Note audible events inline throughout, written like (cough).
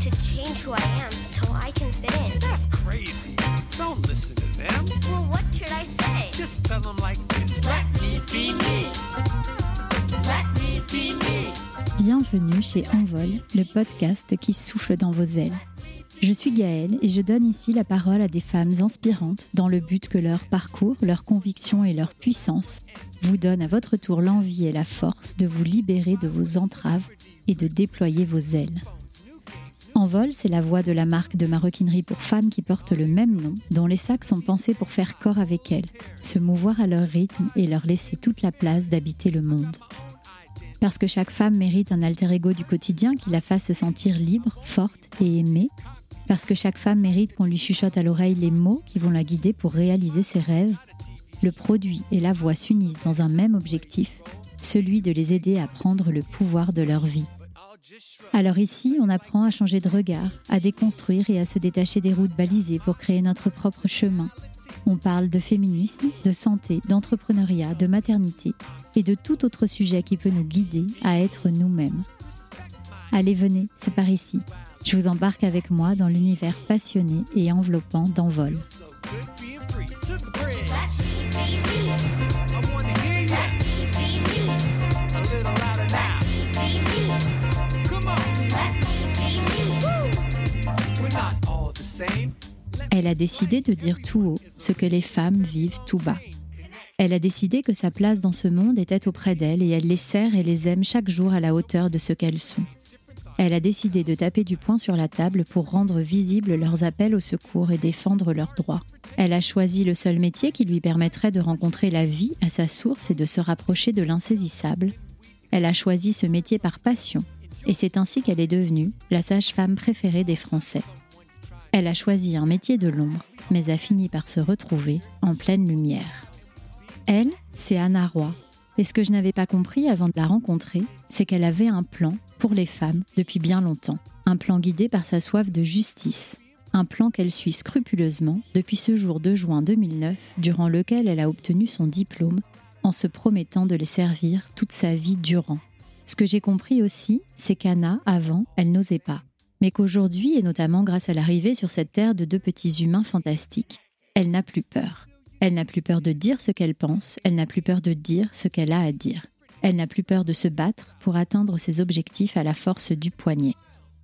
to change who I am so I can fit in. That's crazy. Don't listen to them. Well, what should I say? Just tell them like this. Let me be me. Let me be me. Bienvenue chez Envol, le podcast qui souffle dans vos ailes. Je suis Gaëlle et je donne ici la parole à des femmes inspirantes dans le but que leur parcours, leur conviction et leur puissance vous donnent à votre tour l'envie et la force de vous libérer de vos entraves et de déployer vos ailes. Envol, c'est la voix de la marque de maroquinerie pour femmes qui portent le même nom, dont les sacs sont pensés pour faire corps avec elles, se mouvoir à leur rythme et leur laisser toute la place d'habiter le monde. Parce que chaque femme mérite un alter ego du quotidien qui la fasse se sentir libre, forte et aimée. Parce que chaque femme mérite qu'on lui chuchote à l'oreille les mots qui vont la guider pour réaliser ses rêves. Le produit et la voix s'unissent dans un même objectif, celui de les aider à prendre le pouvoir de leur vie. Alors ici, on apprend à changer de regard, à déconstruire et à se détacher des routes balisées pour créer notre propre chemin. On parle de féminisme, de santé, d'entrepreneuriat, de maternité et de tout autre sujet qui peut nous guider à être nous-mêmes. Allez, venez, c'est par ici. Je vous embarque avec moi dans l'univers passionné et enveloppant d'Envol. Elle a décidé de dire tout haut ce que les femmes vivent tout bas. Elle a décidé que sa place dans ce monde était auprès d'elles et elle les sert et les aime chaque jour à la hauteur de ce qu'elles sont. Elle a décidé de taper du poing sur la table pour rendre visibles leurs appels au secours et défendre leurs droits. Elle a choisi le seul métier qui lui permettrait de rencontrer la vie à sa source et de se rapprocher de l'insaisissable. Elle a choisi ce métier par passion et c'est ainsi qu'elle est devenue la sage-femme préférée des Français. Elle a choisi un métier de l'ombre, mais a fini par se retrouver en pleine lumière. Elle, c'est Anna Roy. Et ce que je n'avais pas compris avant de la rencontrer, c'est qu'elle avait un plan pour les femmes depuis bien longtemps. Un plan guidé par sa soif de justice. Un plan qu'elle suit scrupuleusement depuis ce jour de juin 2009, durant lequel elle a obtenu son diplôme, en se promettant de les servir toute sa vie durant. Ce que j'ai compris aussi, c'est qu'Anna, avant, elle n'osait pas. Mais qu'aujourd'hui, et notamment grâce à l'arrivée sur cette terre de deux petits humains fantastiques, elle n'a plus peur. Elle n'a plus peur de dire ce qu'elle pense, elle n'a plus peur de dire ce qu'elle a à dire. Elle n'a plus peur de se battre pour atteindre ses objectifs à la force du poignet.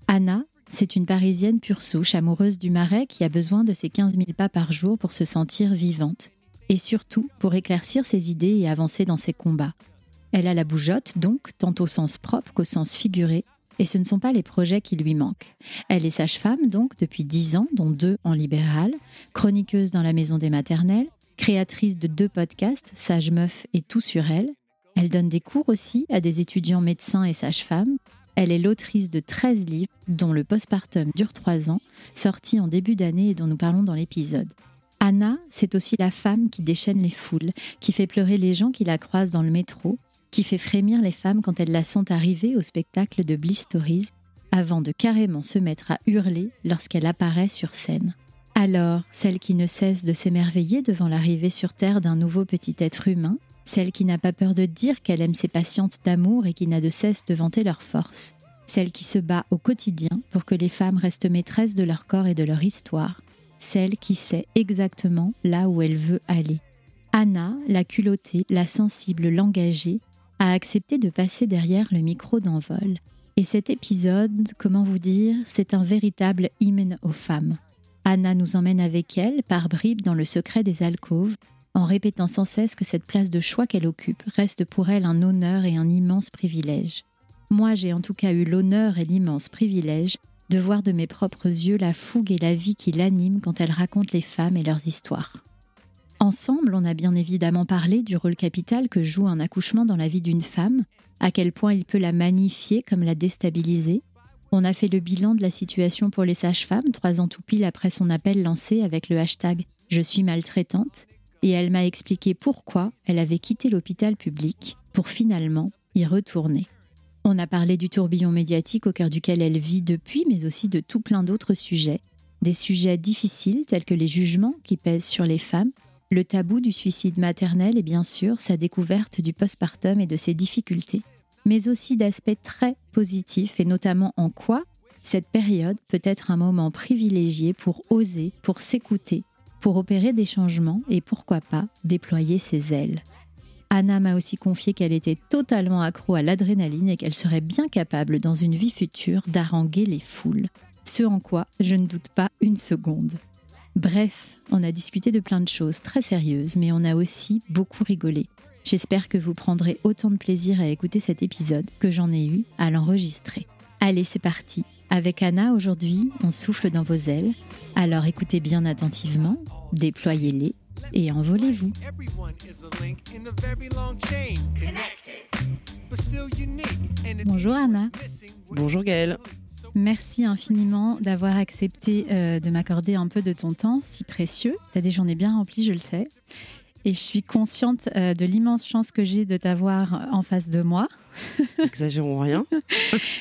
Anna, c'est une Parisienne pure souche, amoureuse du marais qui a besoin de ses 15 000 pas par jour pour se sentir vivante. Et surtout pour éclaircir ses idées et avancer dans ses combats. Elle a la bougeotte, donc, tant au sens propre qu'au sens figuré, et ce ne sont pas les projets qui lui manquent. Elle est sage-femme, donc, depuis 10 ans, dont deux en libéral, chroniqueuse dans la maison des maternelles, créatrice de deux podcasts, Sage Meuf et Tout sur elle. Elle donne des cours aussi à des étudiants médecins et sages-femmes. Elle est l'autrice de 13 livres, dont le postpartum dure 3 ans, sorti en début d'année et dont nous parlons dans l'épisode. Anna, c'est aussi la femme qui déchaîne les foules, qui fait pleurer les gens qui la croisent dans le métro, qui fait frémir les femmes quand elles la sentent arriver au spectacle de Bliss avant de carrément se mettre à hurler lorsqu'elle apparaît sur scène. Alors, celle qui ne cesse de s'émerveiller devant l'arrivée sur Terre d'un nouveau petit être humain, celle qui n'a pas peur de dire qu'elle aime ses patientes d'amour et qui n'a de cesse de vanter leur force, celle qui se bat au quotidien pour que les femmes restent maîtresses de leur corps et de leur histoire, celle qui sait exactement là où elle veut aller. Anna, la culottée, la sensible, l'engagée, a accepté de passer derrière le micro d'envol. Et cet épisode, comment vous dire, c'est un véritable hymne aux femmes. Anna nous emmène avec elle, par bribes, dans le secret des alcôves, en répétant sans cesse que cette place de choix qu'elle occupe reste pour elle un honneur et un immense privilège. Moi, j'ai en tout cas eu l'honneur et l'immense privilège de voir de mes propres yeux la fougue et la vie qui l'animent quand elle raconte les femmes et leurs histoires. Ensemble, on a bien évidemment parlé du rôle capital que joue un accouchement dans la vie d'une femme, à quel point il peut la magnifier comme la déstabiliser. On a fait le bilan de la situation pour les sages-femmes, trois ans tout pile après son appel lancé avec le hashtag Je suis maltraitante, et elle m'a expliqué pourquoi elle avait quitté l'hôpital public pour finalement y retourner. On a parlé du tourbillon médiatique au cœur duquel elle vit depuis, mais aussi de tout plein d'autres sujets. Des sujets difficiles tels que les jugements qui pèsent sur les femmes, le tabou du suicide maternel et bien sûr sa découverte du postpartum et de ses difficultés, mais aussi d'aspects très positifs et notamment en quoi Cette période peut être un moment privilégié pour oser, pour s'écouter, pour opérer des changements et pourquoi pas déployer ses ailes. Anna m'a aussi confié qu'elle était totalement accro à l'adrénaline et qu'elle serait bien capable dans une vie future d'haranguer les foules. Ce en quoi je ne doute pas une seconde. Bref, on a discuté de plein de choses très sérieuses, mais on a aussi beaucoup rigolé. J'espère que vous prendrez autant de plaisir à écouter cet épisode que j'en ai eu à l'enregistrer. Allez, c'est parti. Avec Anna, aujourd'hui, on souffle dans vos ailes. Alors écoutez bien attentivement, déployez-les et envolez-vous. Bonjour Anna. Bonjour Gaëlle. Merci infiniment d'avoir accepté euh, de m'accorder un peu de ton temps si précieux. Tu as des journées bien remplies, je le sais. Et je suis consciente euh, de l'immense chance que j'ai de t'avoir en face de moi. (laughs) Exagérons rien.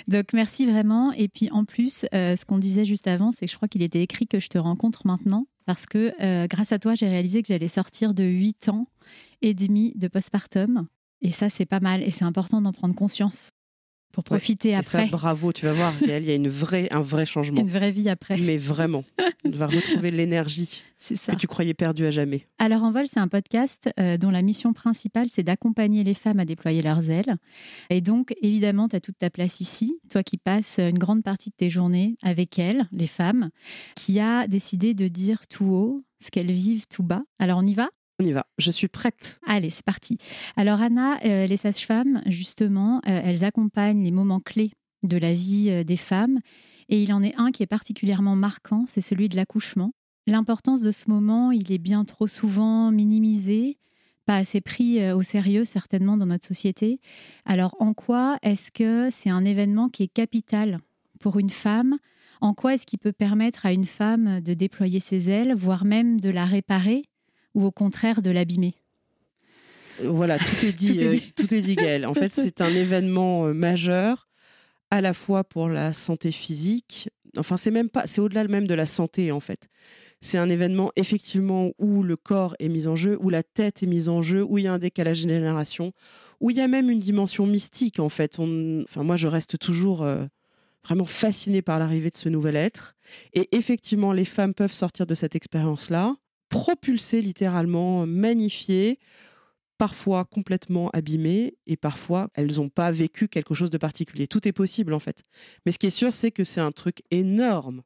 Donc merci vraiment. Et puis en plus, euh, ce qu'on disait juste avant, c'est que je crois qu'il était écrit que je te rencontre maintenant. Parce que euh, grâce à toi, j'ai réalisé que j'allais sortir de 8 ans et demi de postpartum. Et ça, c'est pas mal. Et c'est important d'en prendre conscience pour profiter Et après. ça, bravo, tu vas voir, Gaëlle, il y a une vraie, un vrai changement. Une vraie vie après. Mais vraiment, tu vas retrouver (laughs) l'énergie que tu croyais perdue à jamais. Alors en vol, c'est un podcast euh, dont la mission principale, c'est d'accompagner les femmes à déployer leurs ailes. Et donc, évidemment, tu as toute ta place ici, toi qui passes une grande partie de tes journées avec elles, les femmes, qui a décidé de dire tout haut ce qu'elles vivent tout bas. Alors on y va? On y va. Je suis prête. Allez, c'est parti. Alors Anna, euh, les sages-femmes, justement, euh, elles accompagnent les moments clés de la vie euh, des femmes. Et il en est un qui est particulièrement marquant, c'est celui de l'accouchement. L'importance de ce moment, il est bien trop souvent minimisé, pas assez pris au sérieux certainement dans notre société. Alors en quoi est-ce que c'est un événement qui est capital pour une femme? En quoi est-ce qu'il peut permettre à une femme de déployer ses ailes, voire même de la réparer? Ou au contraire de l'abîmer Euh, Voilà, tout est dit, (laughs) Tout est euh, dit. tout est dit Gaëlle. En fait, c'est un événement euh, majeur, à la fois pour la santé physique. Enfin, c'est même pas, c'est au-delà même de la santé, en fait. C'est un événement effectivement où le corps est mis en jeu, où la tête est mise en jeu, où il y a un décalage de génération, où il y a même une dimension mystique en fait. On- Enfin, moi, je reste toujours euh, vraiment fascinée par l'arrivée de ce nouvel être. Et effectivement, les femmes peuvent sortir de cette expérience-là, propulsées littéralement, magnifiées, parfois complètement abîmées, et parfois elles n'ont pas vécu quelque chose de particulier. Tout est possible en fait. Mais ce qui est sûr, c'est que c'est un truc énorme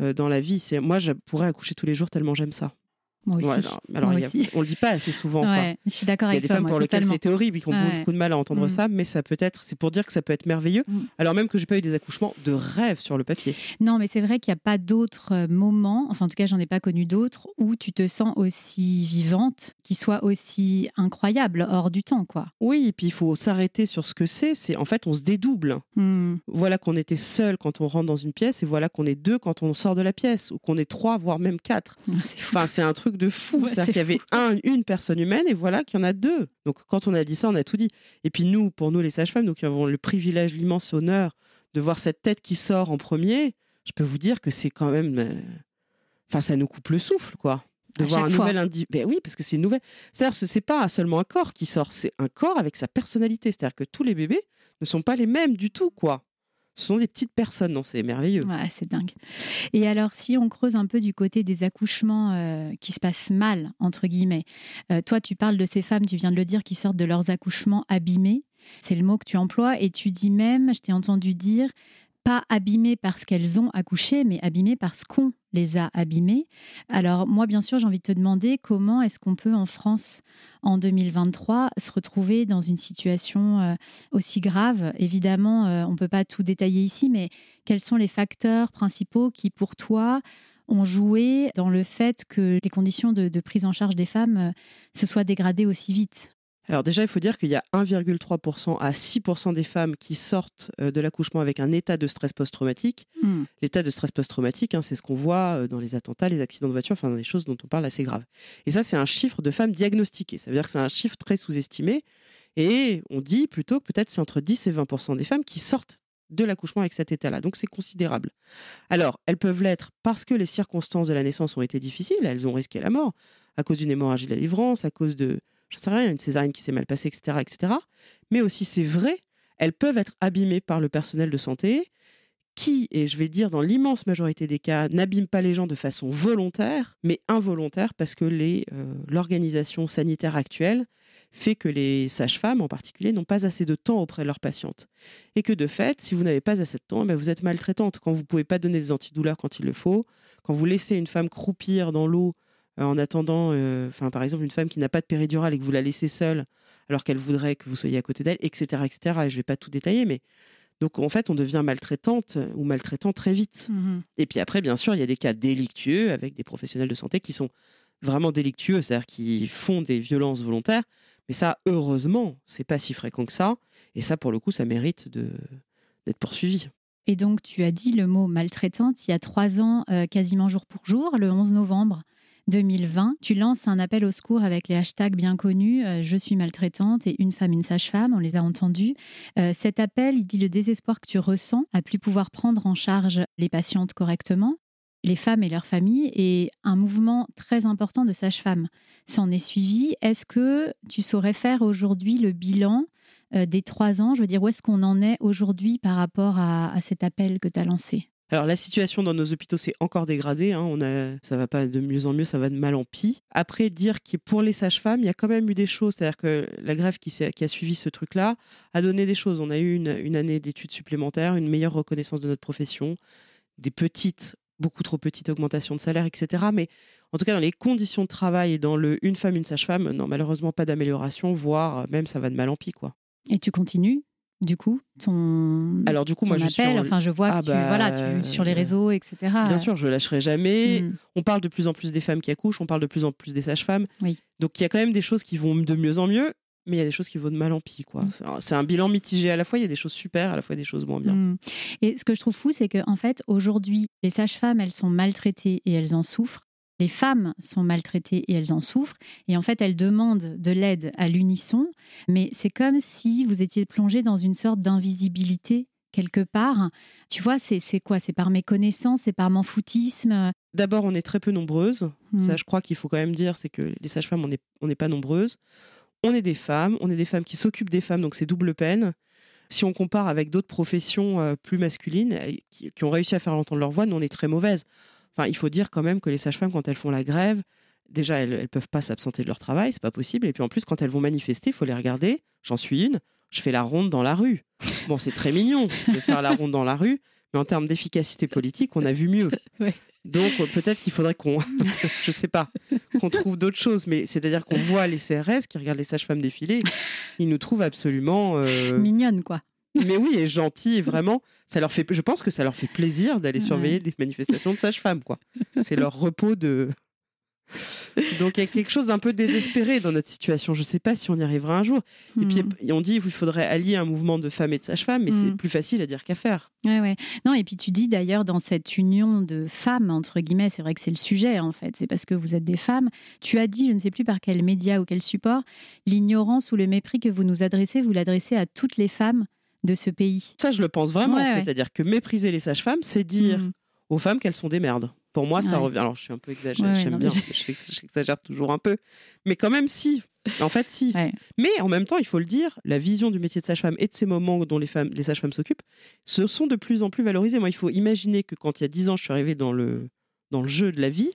euh, dans la vie. Moi, je pourrais accoucher tous les jours tellement j'aime ça. Moi aussi. Voilà. Alors, Moi il y a- aussi. on le dit pas assez souvent ça. Je suis d'accord Il y a avec des toi, femmes moi, pour lesquelles c'était horrible, qui ont Ouais. beaucoup de mal à entendre Mm. ça, mais ça peut être, c'est pour dire que ça peut être merveilleux. Mm. Alors même que j'ai pas eu des accouchements de rêve sur le papier. Non, mais c'est vrai qu'il n'y a pas d'autres euh, moments, enfin en tout cas j'en ai pas connu d'autres, où tu te sens aussi vivante, qui soient aussi incroyables, hors du temps, quoi. Oui, et puis il faut s'arrêter sur ce que c'est. C'est en fait, on se dédouble. Hmm. Voilà qu'on était seul quand on rentre dans une pièce, et voilà qu'on est deux quand on sort de la pièce, ou qu'on est trois, voire même quatre. Ah. Enfin, c'est un truc de fou. Ouais, C'est-à-dire c'est qu'il y avait un, une personne humaine et voilà qu'il y en a deux. Donc, quand on a dit ça, on a tout dit. Et puis, nous, pour nous, les sages-femmes, nous qui avons le privilège, l'immense honneur de voir cette tête qui sort en premier, je peux vous dire que c'est quand même. euh, Enfin, ça nous coupe le souffle, quoi. De À voir un fois. nouvel individu. Ben oui, parce que c'est une nouvelle. C'est-à-dire, ce- c'est pas seulement un corps qui sort, c'est un corps avec sa personnalité. C'est-à-dire que tous les bébés ne sont pas les mêmes du tout, quoi. Ce sont des petites personnes, non, c'est merveilleux. Ouais, c'est dingue. Et alors, si on creuse un peu du côté des accouchements euh, qui se passent mal, entre guillemets, euh, toi, tu parles de ces femmes, tu viens de le dire, qui sortent de leurs accouchements abîmés. C'est le mot que tu emploies. Et tu dis même, je t'ai entendu dire, pas abîmées parce qu'elles ont accouché, mais abîmées parce qu'on les a abîmées. Alors, moi, bien sûr, j'ai envie de te demander comment est-ce qu'on peut, en France, en 2023, se retrouver dans une situation euh, aussi grave. Évidemment, euh, on ne peut pas tout détailler ici, mais quels sont les facteurs principaux qui, pour toi, ont joué dans le fait que les conditions de, de prise en charge des femmes euh, se soient dégradées aussi vite? Alors déjà, il faut dire qu'il y a 1,3% à 6% des femmes qui sortent euh, de l'accouchement avec un état de stress post-traumatique. Hmm. L'état de stress post-traumatique, hein, c'est ce qu'on voit euh, dans les attentats, les accidents de voiture, enfin dans les choses dont on parle assez graves. Et ça, c'est un chiffre de femmes diagnostiquées. Ça veut dire que c'est un chiffre très sous-estimé. Et on dit plutôt que peut-être c'est entre 10 et 20% des femmes qui sortent de l'accouchement avec cet état-là. Donc c'est considérable. Alors, elles peuvent l'être parce que les circonstances de la naissance ont été difficiles. Elles ont risqué la mort à cause d'une hémorragie de la livrance, à cause de, je sais rien, une césarienne qui s'est mal passée, etc., etc. Mais aussi, c'est vrai, elles peuvent être abîmées par le personnel de santé qui, et je vais dire dans l'immense majorité des cas, n'abîme pas les gens de façon volontaire, mais involontaire parce que euh, l'organisation sanitaire actuelle fait que les sages-femmes en particulier n'ont pas assez de temps auprès de leurs patientes. Et que de fait, si vous n'avez pas assez de temps, eh ben, vous êtes maltraitante. Quand vous ne pouvez pas donner des antidouleurs quand il le faut, quand vous laissez une femme croupir dans l'eau en attendant, euh, enfin par exemple une femme qui n'a pas de péridurale et que vous la laissez seule alors qu'elle voudrait que vous soyez à côté d'elle, etc., etc. Et je ne vais pas tout détailler, mais donc en fait on devient maltraitante ou maltraitant très vite. Mhm. Et puis après, bien sûr, il y a des cas délictueux avec des professionnels de santé qui sont vraiment délictueux, c'est-à-dire qui font des violences volontaires. Mais ça, heureusement, c'est pas si fréquent que ça. Et ça, pour le coup, ça mérite de d'être poursuivi. Et donc, tu as dit le mot maltraitante il y a trois ans, euh, quasiment jour pour jour, le 11 novembre 2020. Tu lances un appel au secours avec les hashtags bien connus euh, Je suis maltraitante et Une femme, une sage-femme. On les a entendus. Euh, cet appel, il dit le désespoir que tu ressens à plus pouvoir prendre en charge les patientes correctement, les femmes et leurs familles, et un mouvement très important de sages-femmes s'en est suivi. Est-ce que tu saurais faire aujourd'hui le bilan euh, des trois ans? Je veux dire, où est-ce qu'on en est aujourd'hui par rapport à, à cet appel que tu as lancé? Alors la situation dans nos hôpitaux s'est encore dégradée. Hein. On a, ça va pas de mieux en mieux, ça va de mal en pis. Après dire que pour les sages-femmes, il y a quand même eu des choses. C'est-à-dire que la grève qui, a suivi ce truc-là a donné des choses. On a eu une, année d'études supplémentaires, une meilleure reconnaissance de notre profession, des petites, beaucoup trop petites augmentations de salaire, etc. Mais en tout cas, dans les conditions de travail et dans le une femme, une sage-femme, non, malheureusement pas d'amélioration, voire même ça va de mal en pis, quoi. Et tu continues, du coup, ton, Alors du coup, moi, je suis appel en- Enfin, je vois Ah que tu, bah, voilà, tu- sur les réseaux, etc. Bien sûr, je lâcherai jamais. Mm. On parle de plus en plus des femmes qui accouchent, on parle de plus en plus des sages-femmes. Oui. Donc il y a quand même des choses qui vont de mieux en mieux, mais il y a des choses qui vont de mal en pis. quoi. Mm. C'est un- bilan mitigé à la fois, il y a des choses super, à la fois des choses moins bien. Mm. Et ce que je trouve fou, c'est qu'en fait, aujourd'hui, les sages-femmes, elles sont maltraitées et elles en souffrent. Les femmes sont maltraitées et elles en souffrent. Et en fait, elles demandent de l'aide à l'unisson. Mais c'est comme si vous étiez plongé dans une sorte d'invisibilité quelque part. Tu vois, c'est c'est quoi? C'est par méconnaissance, c'est par manfoutisme? D'abord, on est très peu nombreuses. Mm. Ça, je crois qu'il faut quand même dire, c'est que les sages-femmes, on n'est on pas nombreuses. On est des femmes, on est des femmes qui s'occupent des femmes, donc c'est double peine. Si on compare avec d'autres professions euh, plus masculines qui, qui ont réussi à faire entendre leur voix, nous, on est très mauvaises. Enfin, il faut dire quand même que les sages-femmes, quand elles font la grève, déjà, elles ne peuvent pas s'absenter de leur travail, c'est pas possible. Et puis en plus, quand elles vont manifester, il faut les regarder. J'en suis une, je fais la ronde dans la rue. (laughs) Bon, c'est très mignon de faire la ronde dans la rue, mais en termes d'efficacité politique, on a vu mieux. (laughs) Ouais. Donc euh, peut-être qu'il faudrait qu'on, (laughs) je sais pas, qu'on trouve d'autres choses. Mais c'est-à-dire qu'on voit les CRS qui regardent les sages-femmes défiler, ils nous trouvent absolument, euh, Mignonne, quoi. Mais oui, et gentils. Et vraiment, ça leur fait, je pense que ça leur fait plaisir d'aller surveiller des manifestations de sages-femmes, quoi. C'est leur repos de. (laughs) Donc il y a quelque chose d'un peu désespéré dans notre situation. Je sais pas si on y arrivera un jour. Et puis Mm. on dit qu'il faudrait allier un mouvement de femmes et de sages-femmes, mais c'est Mm. plus facile à dire qu'à faire. Ouais, ouais. Non, et puis tu dis d'ailleurs dans cette union de femmes, entre guillemets, c'est vrai que c'est le sujet en fait, c'est parce que vous êtes des femmes. Tu as dit, je ne sais plus par quel média ou quel support, l'ignorance ou le mépris que vous nous adressez, vous l'adressez à toutes les femmes de ce pays. Ça, je le pense vraiment. Ouais, ouais. C'est-à-dire que mépriser les sages-femmes, c'est dire Mm. aux femmes qu'elles sont des merdes. Pour moi, ça Ouais. revient. Alors, je suis un peu exagérée, j'aime bien, je- (laughs) j'exagère toujours un peu. Mais quand même, si. En fait, si. (laughs) Mais en même temps, il faut le dire, la vision du métier de sage-femme et de ces moments dont les, femmes, les sages-femmes s'occupent, se sont de plus en plus valorisés. Moi, il faut imaginer que quand il y a 10 ans, je suis arrivée dans le, dans le jeu de la vie,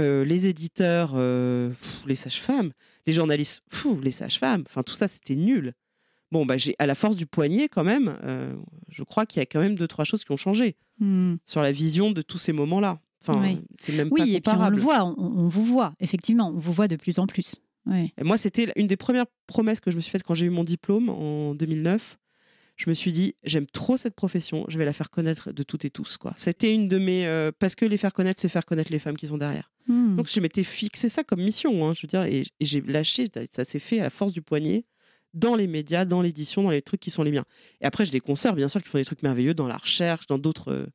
euh, les éditeurs, euh, pff, les sages-femmes, les journalistes, pff, les sages-femmes, enfin, tout ça, c'était nul. Bon, bah, j'ai à la force du poignet, quand même, euh, je crois qu'il y a quand même deux, trois choses qui ont changé Mm. sur la vision de tous ces moments-là. Enfin, Oui. c'est même Oui, pas et puis on le voit, on, on vous voit, effectivement, on vous voit de plus en plus. Ouais. Et moi, c'était une des premières promesses que je me suis faites quand j'ai eu mon diplôme en 2009. Je me suis dit, j'aime trop cette profession, je vais la faire connaître de toutes et tous. quoi. C'était une de mes. euh, parce que les faire connaître, c'est faire connaître les femmes qui sont derrière. Mm. Donc, je m'étais fixé ça comme mission. hein, je veux dire, et, et j'ai lâché, ça s'est fait à la force du poignet, dans les médias, dans l'édition, dans les trucs qui sont les miens. Et après, j'ai des consoeurs, bien sûr, qui font des trucs merveilleux dans la recherche, dans d'autres. euh,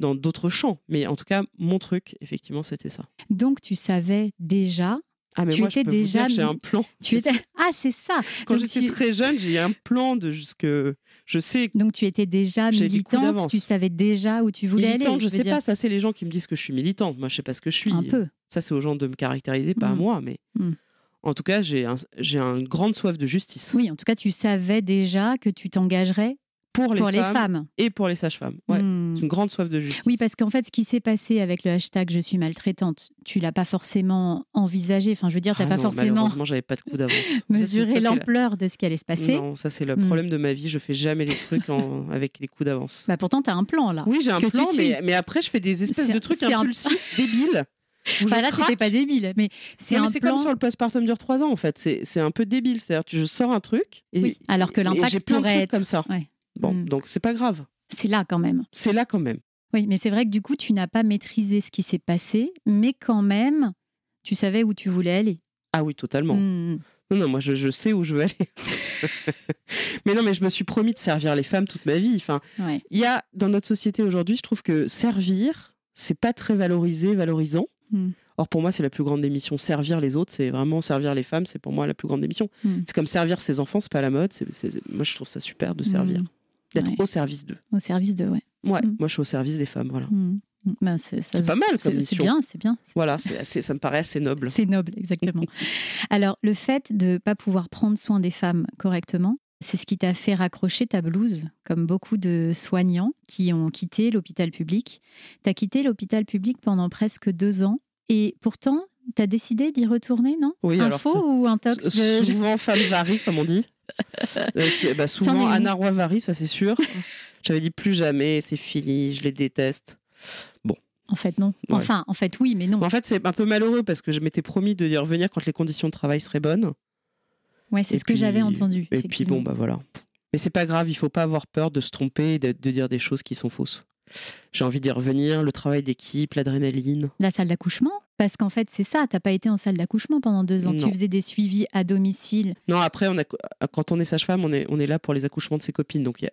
dans d'autres champs. Mais en tout cas, mon truc, effectivement, c'était ça. Donc tu savais déjà, Ah, mais Tu moi, je étais peux déjà j'ai un plan. tu étais... (laughs) Ah, c'est ça Quand j'étais tu- très jeune, j'ai un plan de jusque. Je sais. Donc tu étais déjà militante, tu savais déjà où tu voulais Militante, aller. je veux sais dire. pas, ça c'est les gens qui me disent que je suis militante. Moi, je sais pas ce que je suis. Un peu. Ça, c'est aux gens de me caractériser, pas à Mm. moi. Mais Mm. En tout cas, j'ai un, j'ai une grande soif de justice Oui, en tout cas, tu savais déjà que tu t'engagerais pour les, pour femmes, les femmes. et pour les sages-femmes. Ouais. Hmm. C'est une grande soif de justice. Oui, parce qu'en fait, ce qui s'est passé avec le hashtag Je suis maltraitante, tu l'as pas forcément envisagé. Enfin, je veux dire, tu Ah n'as pas non, forcément Malheureusement, j'avais pas de coup d'avance. (laughs) La- l'ampleur de ce qui allait se passer. Non, ça c'est le Hmm. problème de ma vie. Je fais jamais les trucs en- (laughs) avec des coups d'avance. Bah, pourtant, tu as un plan là. Oui, j'ai un plan, mais, mais après, je fais des espèces de trucs c'est un- impulsifs, débiles. Bah, là, c'était pas débile, mais c'est un plan. comme sur le postpartum dure 3 ans, en fait. C'est un peu débile. C'est-à-dire je sors un truc et, Oui, alors que l'impact j'ai plein de pourrait trucs être- comme ça. Ouais. Bon, Hmm. donc c'est pas grave. C'est là quand même. C'est là quand même. Oui, mais c'est vrai que du coup, tu n'as pas maîtrisé ce qui s'est passé, mais quand même, tu savais où tu voulais aller. Ah oui, totalement. Hmm. Non, non, moi je, je sais où je veux aller. (laughs) mais non, mais je me suis promis de servir les femmes toute ma vie. Enfin, Ouais. il y a dans notre société aujourd'hui, je trouve que servir, c'est pas très valorisé, valorisant. Hmm. Or pour moi, c'est la plus grande des missions. Servir les autres, c'est vraiment servir les femmes, c'est pour moi la plus grande des missions. Hmm. C'est comme servir ses enfants, c'est pas la mode. c'est- c'est- Moi, je trouve ça super de servir, Hmm. d'être Ouais. au service d'eux. Au service de, ouais. Ouais, moi je suis au service des femmes, voilà. Ben, c'est ça C'est se- pas mal comme c'est- C'est mission. bien, c'est bien. Voilà, c'est assez, ça me paraît assez noble. C'est noble, exactement. (laughs) Alors, le fait de ne pas pouvoir prendre soin des femmes correctement, c'est ce qui t'a fait raccrocher ta blouse, comme beaucoup de soignants qui ont quitté l'hôpital public. Tu as quitté l'hôpital public pendant presque deux ans et pourtant, tu as décidé d'y retourner, non? Oui, un faux ou un tox Souvent, (laughs) femme varie, comme on dit. Euh, bah, souvent, Anna Roy varie, ça c'est sûr. J'avais dit plus jamais, c'est fini, je les déteste. En fait, non. Ouais. Enfin, en fait, oui, mais non. En fait, c'est un peu malheureux parce que je m'étais promis de y revenir quand les conditions de travail seraient bonnes. Ouais, c'est ce que j'avais entendu. Et puis bon, bah voilà. Mais c'est pas grave, il faut pas avoir peur de se tromper et de, de dire des choses qui sont fausses. J'ai envie d'y revenir, le travail d'équipe, l'adrénaline. La salle d'accouchement? Parce qu'en fait, c'est ça, t'as pas été en salle d'accouchement pendant deux ans. Non. Tu faisais des suivis à domicile. Non, après, on a, quand on est sage-femme, on est, on est là pour les accouchements de ses copines. Donc, a-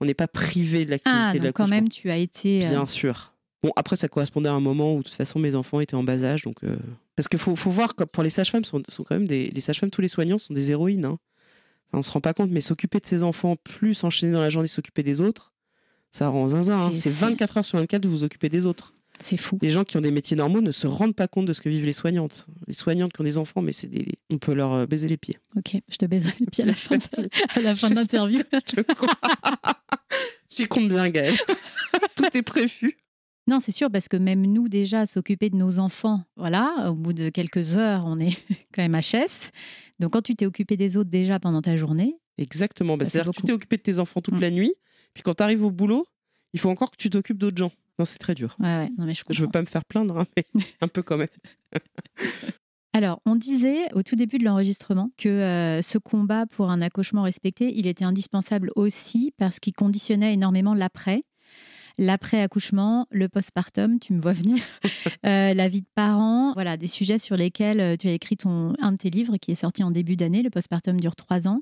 on n'est pas privé de l'activité Ah, de donc quand l'accouchement. même, tu as été. euh, Bien sûr. Bon, après, ça correspondait à un moment où, de toute façon, mes enfants étaient en bas âge. Donc, euh, Parce qu'il faut, faut voir, que pour les sages-femmes, sont, sont quand même des... les sages-femmes, tous les soignants sont des héroïnes. Hein. Enfin, on se rend pas compte, mais s'occuper de ses enfants, plus enchaîner dans la journée, s'occuper des autres, ça rend zinzin. hein. C'est- C'est 24 heures sur 24 de vous occuper des autres. C'est fou. Les gens qui ont des métiers normaux ne se rendent pas compte de ce que vivent les soignantes. Les soignantes qui ont des enfants, mais c'est des... on peut leur euh, baiser les pieds. Ok, je te baiserai les pieds à la fin de, (laughs) à la fin de l'interview. Je crois. (laughs) J'y compte bien, Gaëlle. (laughs) Tout est prévu. Non, c'est sûr, parce que même nous, déjà, s'occuper de nos enfants, voilà, au bout de quelques heures, on est (laughs) quand même HS. Donc, quand tu t'es occupé des autres déjà pendant ta journée, Exactement. Bah, C'est-à-dire que tu t'es occupé de tes enfants toute Mm. la nuit, puis quand tu arrives au boulot, il faut encore que tu t'occupes d'autres gens. Non, c'est très dur. ouais, ouais, non, mais je. Je veux pas me faire plaindre, hein, mais (laughs) un peu quand même. (laughs) Alors, on disait au tout début de l'enregistrement que euh, ce combat pour un accouchement respecté, il était indispensable aussi parce qu'il conditionnait énormément l'après. L'après-accouchement, le postpartum, tu me vois venir, (laughs) euh, la vie de parent, voilà, des sujets sur lesquels euh, tu as écrit ton, un de tes livres qui est sorti en début d'année. Le postpartum dure trois ans.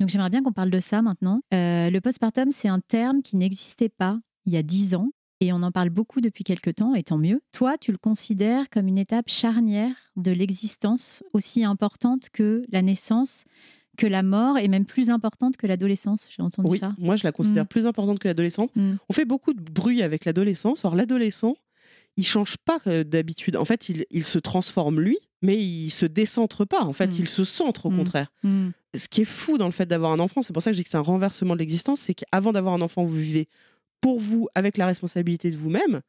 Donc, j'aimerais bien qu'on parle de ça maintenant. Euh, le postpartum, c'est un terme qui n'existait pas il y a dix ans. Et on en parle beaucoup depuis quelques temps, et tant mieux. Toi, tu le considères comme une étape charnière de l'existence, aussi importante que la naissance, que la mort, et même plus importante que l'adolescence. J'ai entendu Oui, ça. moi je la considère Mm. plus importante que l'adolescent. Mm. On fait beaucoup de bruit avec l'adolescence. Or, l'adolescent, il change pas euh, d'habitude. En fait, il, il se transforme lui, mais il se décentre pas. En fait, Mm. il se centre au contraire. Ce qui est fou dans le fait d'avoir un enfant, c'est pour ça que je dis que c'est un renversement de l'existence, c'est qu'avant d'avoir un enfant, vous vivez pour vous avec la responsabilité de vous-même.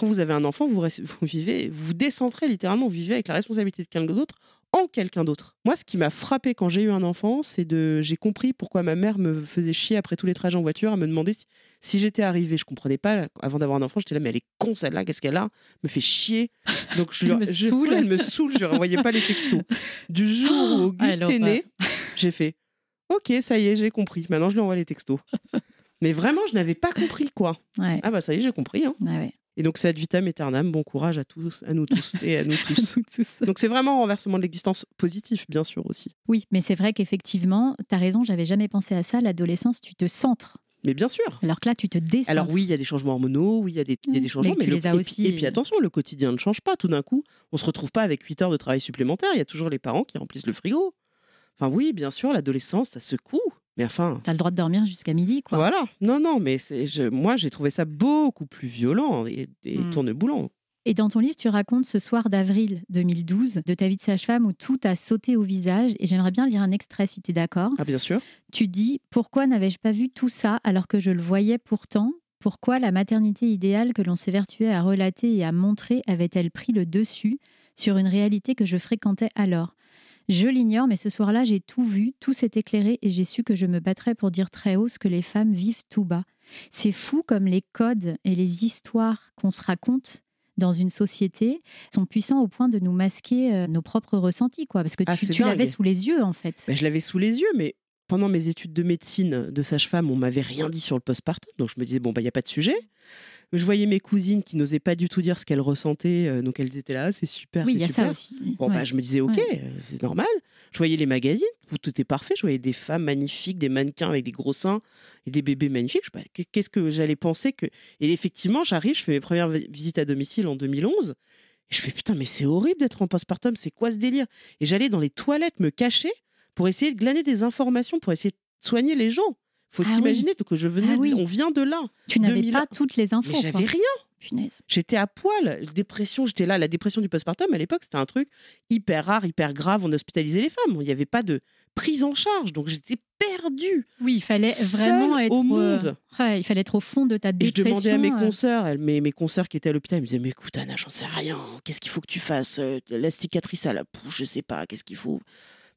Quand vous avez un enfant, vous, vivez, vous décentrez littéralement, vous vivez avec la responsabilité de quelqu'un d'autre en quelqu'un d'autre. Moi, ce qui m'a frappé quand j'ai eu un enfant, c'est de j'ai compris pourquoi ma mère me faisait chier après tous les trajets en voiture à me demander si, si j'étais arrivée. Je comprenais pas avant d'avoir un enfant, j'étais là mais elle est con celle-là, qu'est-ce qu'elle a? Me fait chier. Donc je, (laughs) Elle lui- me je- saoule. elle me saoule, je renvoyais pas les textos. Du (laughs) jour où Auguste Ah, est né, (laughs) j'ai fait OK, ça y est, j'ai compris. Maintenant, je lui envoie les textos. Mais vraiment, je n'avais pas compris quoi. Ouais. Ah bah ça y est, j'ai compris. hein. Ouais. Et donc, c'est ad vitam aeternam. Bon courage à tous, à nous tous et à nous (laughs) tous. Tous. Donc, c'est vraiment un renversement de l'existence positif, bien sûr aussi. Oui, mais c'est vrai qu'effectivement, tu as raison, j'avais jamais pensé à ça. L'adolescence, tu te centres. Mais bien sûr. Alors que là, tu te décentres. Alors oui, il y a des changements hormonaux, oui, il y a des, il y a des changements, Mais mais, tu le- les as et, puis- aussi- et puis attention, le quotidien ne change pas. Tout d'un coup, on se retrouve pas avec 8 heures de travail supplémentaire. Il y a toujours les parents qui remplissent le frigo. Enfin oui, bien sûr, l'adolescence, ça secoue. Mais enfin, Tu as le droit de dormir jusqu'à midi, quoi. voilà. Non, non, mais je- moi, j'ai trouvé ça beaucoup plus violent et, et tourneboulant. Et dans ton livre, tu racontes ce soir d'avril 2012 de ta vie de sage-femme où tout a sauté au visage. Et j'aimerais bien lire un extrait si tu es d'accord. Ah bien sûr. Tu dis Pourquoi n'avais-je pas vu tout ça alors que je le voyais pourtant? Pourquoi la maternité idéale que l'on s'évertuait à relater et à montrer avait-elle pris le dessus sur une réalité que je fréquentais alors? Je l'ignore, mais ce soir-là, j'ai tout vu, tout s'est éclairé et j'ai su que je me battrais pour dire très haut ce que les femmes vivent tout bas. C'est fou comme les codes et les histoires qu'on se raconte dans une société sont puissants au point de nous masquer euh, nos propres ressentis, quoi. Parce que Ah, tu, l'avais sous les yeux, en fait. Ben, je l'avais sous les yeux, mais pendant mes études de médecine de sage-femme, on m'avait rien dit sur le postpartum. Donc je me disais, bon, il n'y a pas de sujet. Je voyais mes cousines qui n'osaient pas du tout dire ce qu'elles ressentaient. euh, donc elles étaient là, c'est super, oui, c'est il y a super. ça aussi. Bon, Ouais. bah, je me disais, ok, Ouais. euh, c'est normal. Je voyais les magazines, où tout était parfait. Je voyais des femmes magnifiques, des mannequins avec des gros seins et des bébés magnifiques. Je, bah, Qu'est-ce que j'allais penser que. Et effectivement, j'arrive, je fais mes premières vi- visites à domicile en 2011. Et je fais, putain, mais c'est horrible d'être en postpartum, c'est quoi ce délire? Et j'allais dans les toilettes me cacher pour essayer de glaner des informations, pour essayer de soigner les gens. Faut Ah s'imaginer que je venais, Ah oui. on vient de là. Tu n'avais 2000 pas toutes les infos. J'avais rien. Punaise. J'étais à poil. Dépression, j'étais là. La dépression du postpartum, à l'époque, c'était un truc hyper rare, hyper grave. On hospitalisait les femmes. Il n'y avait pas de prise en charge. Donc j'étais perdue. Oui, il fallait vraiment être au euh, monde. ouais, il fallait être au fond de ta Et je dépression. demandais à mes euh, consoeurs, elles- mes, mes consoeurs qui étaient à l'hôpital, elles me disaient Mais écoute, Anna, j'en sais rien. Qu'est-ce qu'il faut que tu fasses Euh, La cicatrice à la pousse, je sais pas. Qu'est-ce qu'il faut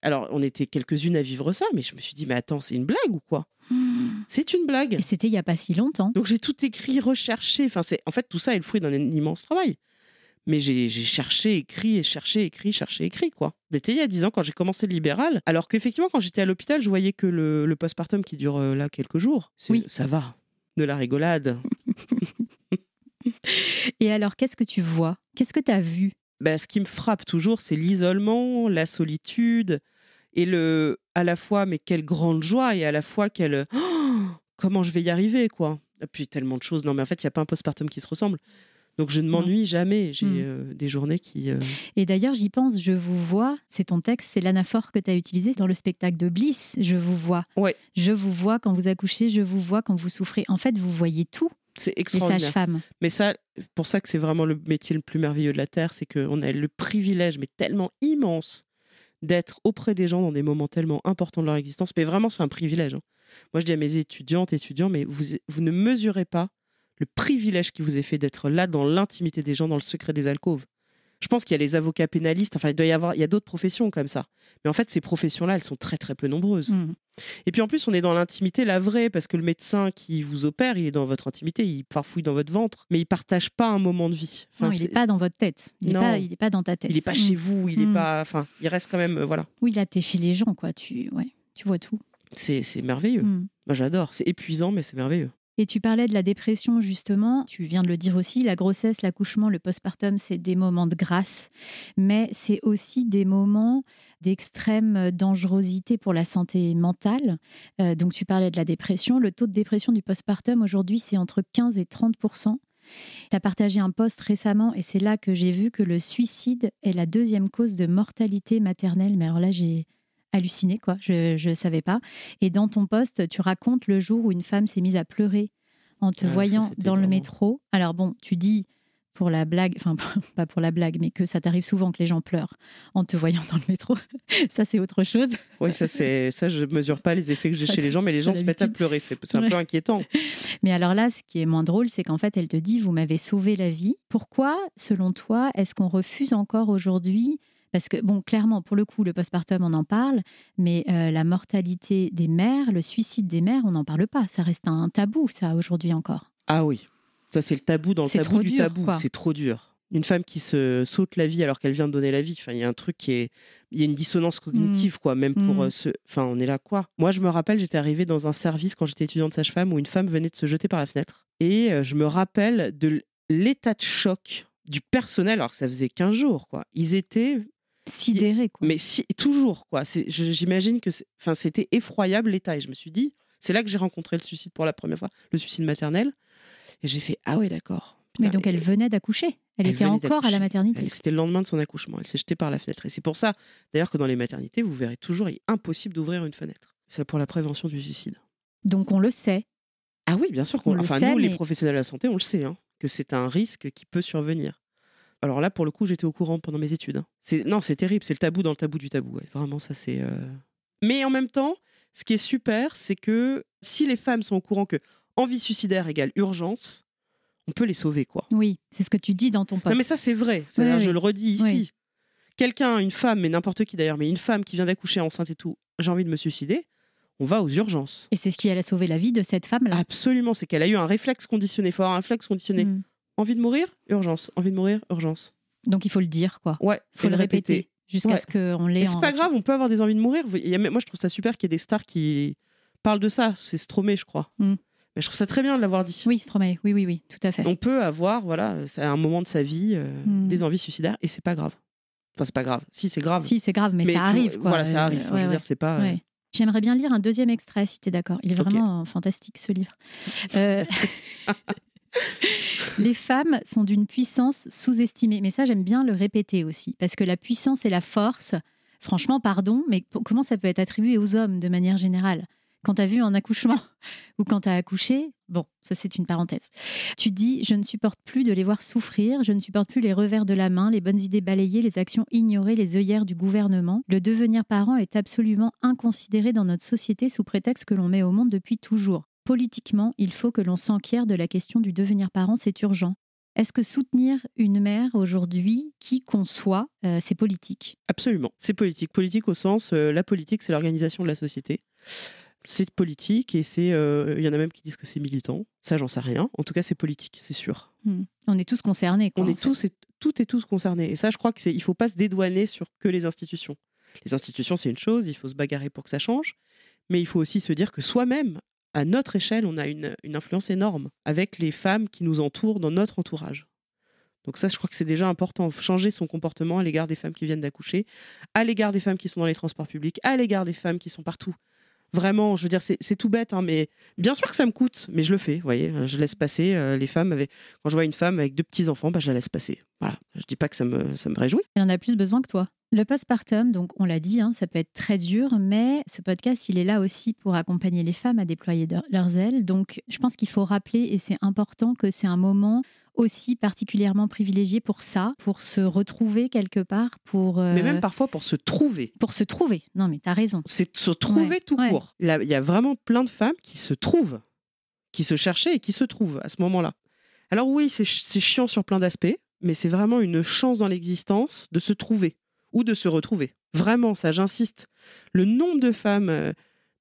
Alors, on était quelques-unes à vivre ça, mais je me suis dit Mais attends, c'est une blague ou quoi? Hmm. C'est une blague. Et c'était il y a pas si longtemps. Donc j'ai tout écrit, recherché. Enfin, c'est en fait tout ça est le fruit d'un immense travail. Mais j'ai cherché, écrit, et cherché, écrit, cherché, écrit quoi. C'était il y a 10 ans quand j'ai commencé le libéral. Alors qu'effectivement quand j'étais à l'hôpital, je voyais que le, le postpartum qui dure euh, là quelques jours, Oui. ça va. De la rigolade. (laughs) Et alors, qu'est-ce que tu vois? Qu'est-ce que tu as vu? Ben, ce qui me frappe toujours, c'est l'isolement, la solitude et le à la fois mais quelle grande joie et à la fois quelle (gasps) Oh, comment je vais y arriver quoi. Et puis tellement de choses. Non mais en fait il y a pas un postpartum qui se ressemble. Donc je ne m'ennuie jamais. J'ai Mm. euh, des journées qui. euh, Et d'ailleurs, j'y pense, je vous vois, c'est ton texte, c'est l'anaphore que tu as utilisé dans le spectacle de Bliss, je vous vois. Ouais. Je vous vois quand vous accouchez, je vous vois quand vous souffrez. En fait, vous voyez tout, C'est les extraordinaire. sages-femmes. Mais ça, pour ça que c'est vraiment le métier le plus merveilleux de la Terre, c'est qu'on a le privilège, mais tellement immense, d'être auprès des gens dans des moments tellement importants de leur existence. Mais vraiment, c'est un privilège. hein. Moi, je dis à mes étudiantes, étudiants, mais vous, vous ne mesurez pas le privilège qui vous est fait d'être là dans l'intimité des gens, dans le secret des alcôves. Je pense qu'il y a les avocats pénalistes, enfin, il doit y avoir, il y a d'autres professions comme ça. Mais en fait, ces professions-là, elles sont très, très peu nombreuses. Mm. Et puis en plus, on est dans l'intimité, la vraie, parce que le médecin qui vous opère, il est dans votre intimité, il farfouille dans votre ventre, mais il partage pas un moment de vie. Enfin, non, il n'est pas dans votre tête. Il n'est pas, dans ta tête. il est pas chez vous, il est Mm. pas, enfin, il reste quand même, euh, voilà. Oui, là, tu es chez les gens, quoi. Tu, ouais, tu vois tout. C'est c'est merveilleux. Moi, j'adore. C'est épuisant, mais c'est merveilleux. Et tu parlais de la dépression, justement. Tu viens de le dire aussi. La grossesse, l'accouchement, le postpartum, c'est des moments de grâce. Mais c'est aussi des moments d'extrême dangerosité pour la santé mentale. Euh, donc, tu parlais de la dépression. Le taux de dépression du postpartum, aujourd'hui, c'est entre 15 et 30 tu as partagé un post récemment et c'est là que j'ai vu que le suicide est la deuxième cause de mortalité maternelle. Mais alors là, j'ai halluciné, quoi. Je ne savais pas. Et dans ton post, tu racontes le jour où une femme s'est mise à pleurer en te Ah, voyant dans le métro. Alors bon, tu dis pour la blague, enfin (laughs) pas pour la blague, mais que ça t'arrive souvent que les gens pleurent en te voyant dans le métro. (laughs) ça, c'est autre chose. Oui, ça, c'est ça, je mesure pas les effets que j'ai chez les gens, mais les gens se mettent à pleurer. C'est c'est un Ouais. peu inquiétant. Mais alors là, ce qui est moins drôle, c'est qu'en fait, elle te dit, vous m'avez sauvé la vie. Pourquoi, selon toi, est-ce qu'on refuse encore aujourd'hui parce que, bon, clairement, pour le coup, le postpartum, on en parle, mais euh, la mortalité des mères, le suicide des mères, on n'en parle pas. Ça reste un tabou, ça, aujourd'hui encore. Ah oui, ça c'est le tabou dans le C'est tabou trop du dur, tabou. C'est trop dur. Une femme qui se saute la vie alors qu'elle vient de donner la vie. Enfin, il y a un truc qui est, il y a une dissonance cognitive quoi, même pour Mm. euh, ce. Enfin, on est là quoi? Moi, je me rappelle, j'étais arrivée dans un service quand j'étais étudiante sage-femme où une femme venait de se jeter par la fenêtre. Et euh, je me rappelle de l'état de choc du personnel alors que ça faisait 15 jours quoi. Ils étaient Sidéré, quoi. mais si, toujours, quoi. J'imagine que c'était effroyable l'état. Et je me suis dit, c'est là que j'ai rencontré le suicide pour la première fois, le suicide maternel. Et j'ai fait, ah ouais, d'accord. Mais donc, elle venait d'accoucher. Elle, Elle était encore à la maternité. C'était le lendemain de son accouchement. Elle s'est jetée par la fenêtre. Et c'est pour ça, d'ailleurs, que dans les maternités, vous verrez toujours, il est impossible d'ouvrir une fenêtre. C'est pour la prévention du suicide. Donc, on le sait. Ah oui, bien sûr. On qu'on- le Enfin, sait, nous, les professionnels de la santé, on le sait, hein, que c'est un risque qui peut survenir. Alors là, pour le coup, j'étais au courant pendant mes études. hein. C'est non, c'est terrible. C'est le tabou dans le tabou du tabou. ouais. Vraiment, ça c'est. euh, Mais en même temps, ce qui est super, c'est que si les femmes sont au courant que envie suicidaire égale urgence, on peut les sauver, quoi. Oui, c'est ce que tu dis dans ton post. Non, mais ça, c'est vrai. Oui, C'est-à-dire, oui. Je le redis ici. Oui. Quelqu'un, une femme, mais n'importe qui d'ailleurs, mais une femme qui vient d'accoucher enceinte et tout, j'ai envie de me suicider, on va aux urgences. Et c'est ce qui a sauvé la vie de cette femme-là. Absolument, c'est qu'elle a eu un réflexe conditionné. Il faut avoir un réflexe conditionné. Mm. Envie de mourir Urgence. Envie de mourir Urgence. Donc il faut le dire, quoi. Ouais, Il faut le répéter jusqu'à Ouais. ce qu'on l'ait c'est pas grave, on peut avoir des envies de mourir. Moi, je trouve ça super qu'il y ait des stars qui parlent de ça. C'est Stromé, je crois. Mm. Mais je trouve ça très bien de l'avoir dit. Oui, Stromae, oui, oui, oui, tout à fait. On peut avoir, voilà, c'est un moment de sa vie, euh, Mm. des envies suicidaires, et c'est pas grave. Enfin, c'est pas grave. Si, c'est grave. Si, c'est grave, mais, Mais ça arrive, quoi. Voilà, ça Euh, arrive. Ouais, je veux ouais. dire, c'est pas. euh. J'aimerais bien lire un deuxième extrait, si tu es d'accord. Il est vraiment fantastique, ce livre. Euh, (laughs) Les femmes sont d'une puissance sous-estimée. Mais ça, j'aime bien le répéter aussi. Parce que la puissance et la force, franchement, pardon, mais comment ça peut être attribué aux hommes de manière générale? Quand tu as vu un accouchement (laughs) ou quand tu as accouché, bon, ça c'est une parenthèse. Tu dis, je ne supporte plus de les voir souffrir, je ne supporte plus les revers de la main, les bonnes idées balayées, les actions ignorées, les œillères du gouvernement. Le devenir parent est absolument inconsidéré dans notre société sous prétexte que l'on met au monde depuis toujours. Politiquement, il faut que l'on s'enquiert de la question du devenir parent, c'est urgent. Est-ce que soutenir une mère aujourd'hui, qui qu'on soit, euh, c'est politique? Absolument. C'est politique. Politique au sens, euh, la politique, c'est l'organisation de la société. C'est politique et c'est. euh, Il y en a même qui disent que c'est militant. Ça, j'en sais rien. En tout cas, c'est politique, c'est sûr. Hmm. On est tous concernés. Quoi, On est fait. tous et tout et tous concernés. Et ça, je crois que c'est. Il faut pas se dédouaner sur que les institutions. Les institutions, c'est une chose. Il faut se bagarrer pour que ça change. Mais il faut aussi se dire que soi-même, à notre échelle, on a une, influence énorme avec les femmes qui nous entourent dans notre entourage. Donc ça, je crois que c'est déjà important. Changer son comportement à l'égard des femmes qui viennent d'accoucher, à l'égard des femmes qui sont dans les transports publics, à l'égard des femmes qui sont partout. Vraiment, je veux dire, c'est tout bête, hein, mais bien sûr que ça me coûte, mais je le fais, vous voyez, je laisse passer euh, les femmes avec... Quand je vois une femme avec deux petits-enfants, bah, je la laisse passer. Voilà, je dis pas que ça me, ça me réjouit. Elle en a plus besoin que toi. Le postpartum, donc on l'a dit, hein, ça peut être très dur, mais ce podcast, il est là aussi pour accompagner les femmes à déployer leurs ailes. Donc je pense qu'il faut rappeler, et c'est important, que c'est un moment aussi particulièrement privilégié pour ça, pour se retrouver quelque part, pour, euh, Mais même parfois pour se trouver. pour se trouver. Non, mais t'as raison. C'est se trouver Ouais, tout ouais. court. Il y a vraiment plein de femmes qui se trouvent, qui se cherchaient et qui se trouvent à ce moment-là. Alors oui, c'est ch- c'est chiant sur plein d'aspects, mais c'est vraiment une chance dans l'existence de se trouver ou de se retrouver. Vraiment, ça, j'insiste. Le nombre de femmes, euh,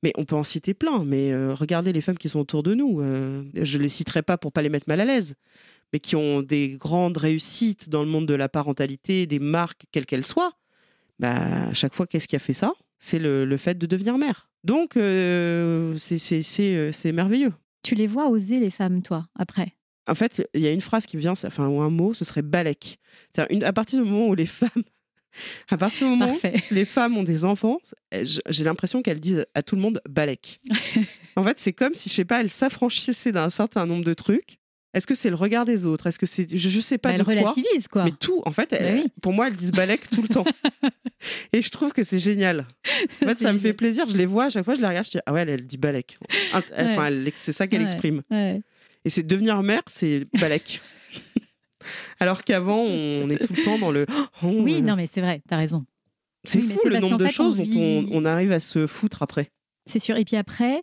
mais on peut en citer plein, mais euh, regardez les femmes qui sont autour de nous. euh, je les citerai pas pour pas les mettre mal à l'aise, mais qui ont des grandes réussites dans le monde de la parentalité, des marques, quelles qu'elles soient. Bah, à chaque fois, qu'est-ce qui a fait ça? C'est le, le fait de devenir mère. Donc, euh, c'est- euh, c'est merveilleux. Tu les vois oser, les femmes, toi, après? En fait, il y a une phrase qui me vient, enfin, ou un mot, ce serait balèque. Une- à partir du moment où les femmes, (laughs) à partir du moment où les femmes ont des enfants, j- j'ai l'impression qu'elles disent à tout le monde balèque. (laughs) en fait, c'est comme si, je sais pas, elles s'affranchissaient d'un certain nombre de trucs. Est-ce que c'est le regard des autres? Est-ce que c'est, je, je sais pas Bah, de elle quoi. relativise, quoi. Mais tout, en fait, Bah oui. pour moi, elles disent balèque tout le temps. (laughs) Et je trouve que c'est génial. En fait, ça me fait plaisir. Je les vois, à chaque fois, je les regarde, je dis, ah ouais, elle, elle dit balèque. Enfin, elle- c'est ça qu'elle Ouais. exprime. Ouais. Et c'est devenir mère, c'est balèque. (laughs) Alors qu'avant, on est tout le temps dans le. Oh, Oui, euh, non, mais c'est vrai, t'as raison. c'est oui, fou le nombre de fait, choses on dont on, on arrive à se foutre après. C'est sûr. Et puis après,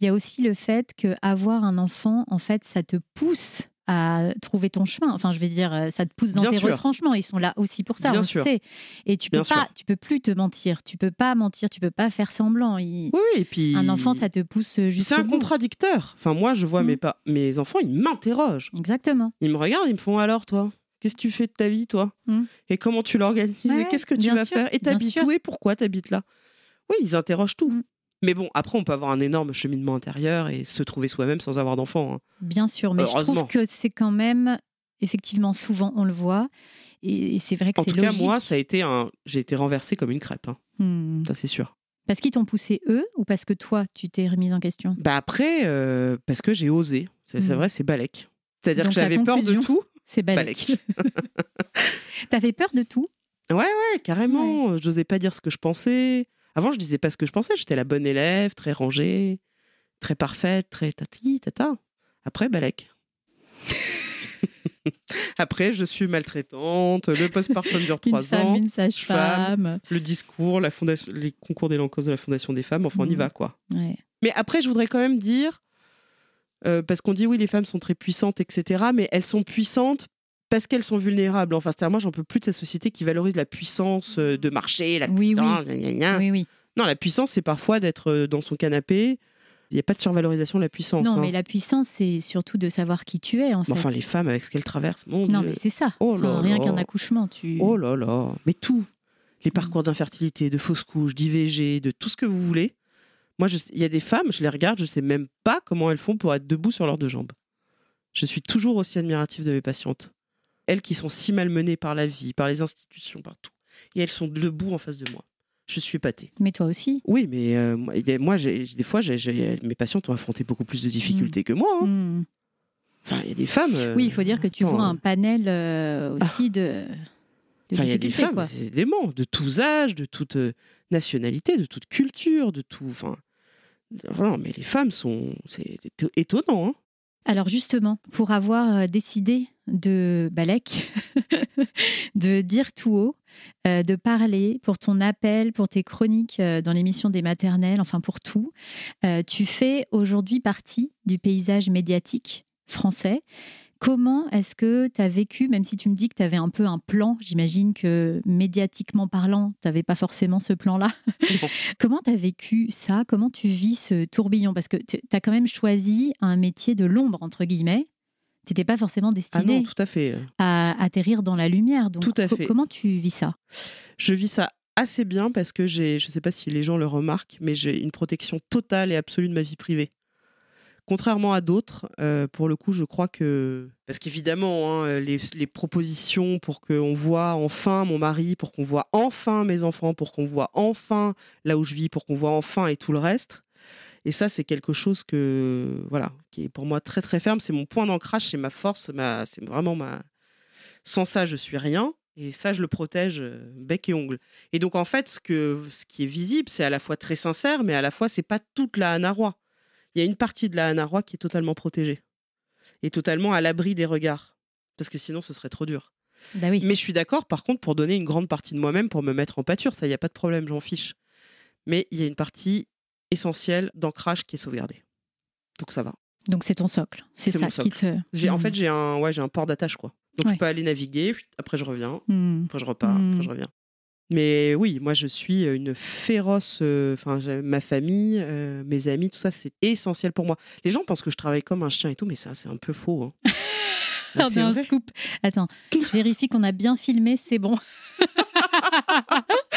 il y a aussi le fait que avoir un enfant, en fait, ça te pousse à trouver ton chemin. Enfin, je vais dire, euh, ça te pousse dans Bien tes sûr. retranchements. Ils sont là aussi pour ça, Bien on sûr. le sait. Et tu peux Bien pas, sûr. tu peux plus te mentir. Tu peux pas mentir. Tu peux pas faire semblant. Il- Oui, et puis. Un enfant, ça te pousse C'est jusqu'au un bout. contradicteur. Enfin, moi, je vois Mm. mes, pa- mes enfants, ils m'interrogent. Exactement. Ils me regardent, ils me font alors, toi? Qu'est-ce que tu fais de ta vie, toi? Mm. Et comment tu l'organises? Ouais, Qu'est-ce que tu vas faire? Et t'habites où? Et pourquoi t'habites là Oui, ils interrogent tout. Mm. Mais bon, après, on peut avoir un énorme cheminement intérieur et se trouver soi-même sans avoir d'enfant. hein. Bien sûr, mais je trouve que c'est quand même effectivement souvent on le voit et, et c'est vrai que En c'est tout logique. cas, moi, ça a été un. J'ai été renversé comme une crêpe. hein. Hmm. Ça, c'est sûr. Parce qu'ils t'ont poussé eux ou parce que toi tu t'es remise en question? Bah après, euh, parce que j'ai osé. C'est c'est Mm. vrai, c'est balèque. C'est-à-dire que j'avais peur de tout. C'est balèque. Balèque. (laughs) T'avais peur de tout? Ouais, carrément. J'osais pas dire ce que je pensais. Avant, je disais pas ce que je pensais. J'étais la bonne élève, très rangée, très parfaite, très tati, tata. Après, balèque. (laughs) Après, je suis maltraitante. Le postpartum dure (laughs) trois ans. une sage-femme. Le discours, la fondation, les concours des causes de la Fondation des femmes. Enfin, on y Mhm. va, quoi. Ouais. Mais après, je voudrais quand même dire Euh, parce qu'on dit oui, les femmes sont très puissantes, etc. Mais elles sont puissantes parce qu'elles sont vulnérables. Enfin, c'est-à-dire, moi, j'en peux plus de cette société qui valorise la puissance euh, de marché, la Oui, oui. puissance. gna, gna, gna. Oui, oui. Non, la puissance, c'est parfois d'être euh, dans son canapé. Il n'y a pas de survalorisation de la puissance. Non, hein. mais la puissance, c'est surtout de savoir qui tu es, en fait. Mais enfin, les femmes avec ce qu'elles traversent, mon Non, Dieu. mais c'est ça. Oh Enfin, là rien qu'un accouchement, tu. Oh là là, mais tout. Mm. Les parcours d'infertilité, de fausses couches, d'IVG, de tout ce que vous voulez. Moi, il y a des femmes, je les regarde, je sais même pas comment elles font pour être debout sur leurs deux jambes. Je suis toujours aussi admirative de mes patientes. Elles qui sont si malmenées par la vie, par les institutions, par tout. Et elles sont debout en face de moi. Je suis épatée. Mais toi aussi. Oui, mais euh, moi, des fois, mes patientes ont affronté beaucoup plus de difficultés que moi. hein. Hmm. Enfin, il y a des femmes. euh, Oui, il faut dire que tu attends, vois euh, un panel euh, aussi de. de Enfin, il y a des femmes, c'est dément, de tous âges, de toute nationalité, de toute culture, de tout. Enfin, non, mais les femmes sont, c'est éto- étonnant. hein. Alors justement, pour avoir décidé de Balek, (laughs) de dire tout haut, euh, de parler pour ton appel, pour tes chroniques euh, dans l'émission des maternelles, enfin pour tout, euh, tu fais aujourd'hui partie du paysage médiatique français. Comment est-ce que tu as vécu, même si tu me dis que tu avais un peu un plan, j'imagine que médiatiquement parlant, tu n'avais pas forcément ce plan-là. (laughs) Comment tu as vécu ça? Comment tu vis ce tourbillon? Parce que tu as quand même choisi un métier de l'ombre, entre guillemets. Tu n'étais pas forcément Ah destiné non, tout à fait. à atterrir dans la lumière. Donc, Tout à co- fait. comment tu vis ça? Je vis ça assez bien parce que j'ai, je sais pas si les gens le remarquent, mais j'ai une protection totale et absolue de ma vie privée. Contrairement à d'autres, euh, pour le coup, je crois que. Parce qu'évidemment, hein, les, les propositions pour qu'on voit enfin mon mari, pour qu'on voit enfin mes enfants, pour qu'on voit enfin là où je vis, pour qu'on voit enfin et tout le reste. Et ça, c'est quelque chose que. Voilà, qui est pour moi très très ferme. C'est mon point d'ancrage, c'est ma force, ma, c'est vraiment ma. Sans ça, je suis rien. Et ça, je le protège euh, bec et ongle. Et donc, en fait, ce, que, ce qui est visible, c'est à la fois très sincère, mais à la fois, c'est pas toute la Anna Roy. Il y a une partie de la Anna Roy qui est totalement protégée et totalement à l'abri des regards. Parce que sinon, ce serait trop dur. Bah oui. Mais je suis d'accord, par contre, pour donner une grande partie de moi-même, pour me mettre en pâture, ça, il n'y a pas de problème, j'en fiche. Mais il y a une partie essentielle d'ancrage qui est sauvegardée. Donc, ça va. Donc c'est ton socle. C'est ça mon qui te. J'ai, En Hmm. fait, j'ai un, ouais, j'ai un port d'attache, quoi. Donc, Ouais. je peux aller naviguer, après, je reviens. Hmm. Après, je repars, Mm. après, je reviens. Mais oui, moi, je suis une féroce. euh, Enfin, ma famille, euh, mes amis, tout ça, c'est essentiel pour moi. Les gens pensent que je travaille comme un chien et tout, mais ça, c'est un peu faux. hein. (laughs) Ah, c'est un vrai. scoop. Attends, je vérifie qu'on a bien filmé, c'est bon. (laughs)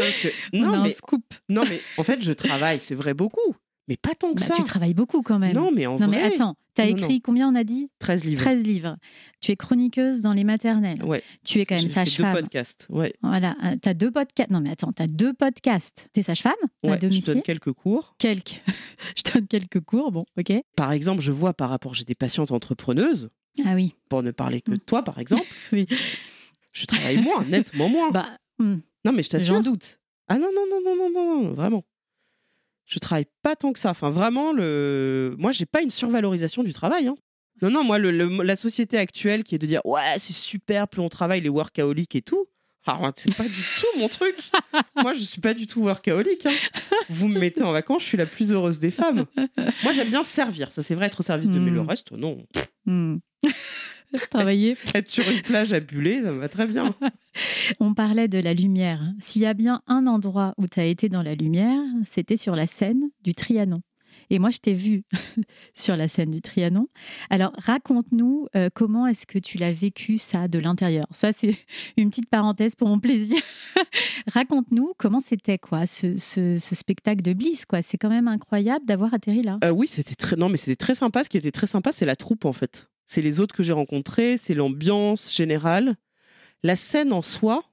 Parce que- On (laughs) a non, un mais, scoop. non, mais en fait, je travaille, c'est vrai, beaucoup. Mais pas tant que Bah, ça. tu travailles beaucoup quand même. Non, mais en Non, vrai, mais attends, tu as Non, écrit combien on a dit? 13 livres. 13 livres. Tu es chroniqueuse dans les maternelles. Ouais. Tu es quand même fait deux sage-femme. podcasts. Ouais. Voilà, tu as deux podcasts. Non, mais attends, tu as deux podcasts. Tu es sage-femme? À Ouais, je domicile? donne quelques cours. Quelques. (laughs) je donne quelques cours, bon, ok. Par exemple, je vois par rapport, j'ai des patientes entrepreneuses, Ah oui. pour ne parler que Mm. de toi, par exemple. (laughs) Oui. Je travaille moins, nettement moins. Bah, hmm, non, mais je t'assure. j'en doute. Ah non, non, non, non, non, non, non, vraiment. Je travaille pas tant que ça. Enfin, vraiment, le... moi, j'ai pas une survalorisation du travail. hein. Non, non, moi, le- le- la société actuelle qui est de dire Ouais, c'est super, plus on travaille, les workaholics et tout. Ah, c'est pas du tout mon truc. (laughs) Moi, je suis pas du tout workaholic. hein. Vous me mettez en vacances, je suis la plus heureuse des femmes. Moi, j'aime bien servir. Ça, c'est vrai, être au service de. Mais Mm. le reste, non. Hmm. Travailler. (laughs) Être sur une plage à buller, ça me va très bien. (laughs) On parlait de la lumière. S'il y a bien un endroit où tu as été dans la lumière, c'était sur la scène du Trianon. Et moi, je t'ai vu (laughs) sur la scène du Trianon. Alors, raconte-nous euh, comment est-ce que tu l'as vécu ça de l'intérieur? Ça, c'est une petite parenthèse pour mon plaisir. raconte-nous comment c'était quoi ce, ce- ce spectacle de Bliss. quoi. C'est quand même incroyable d'avoir atterri là. Euh, oui, c'était très. Non, mais c'était très sympa. Ce qui était très sympa, c'est la troupe en fait. C'est les autres que j'ai rencontrés, c'est l'ambiance générale. La scène en soi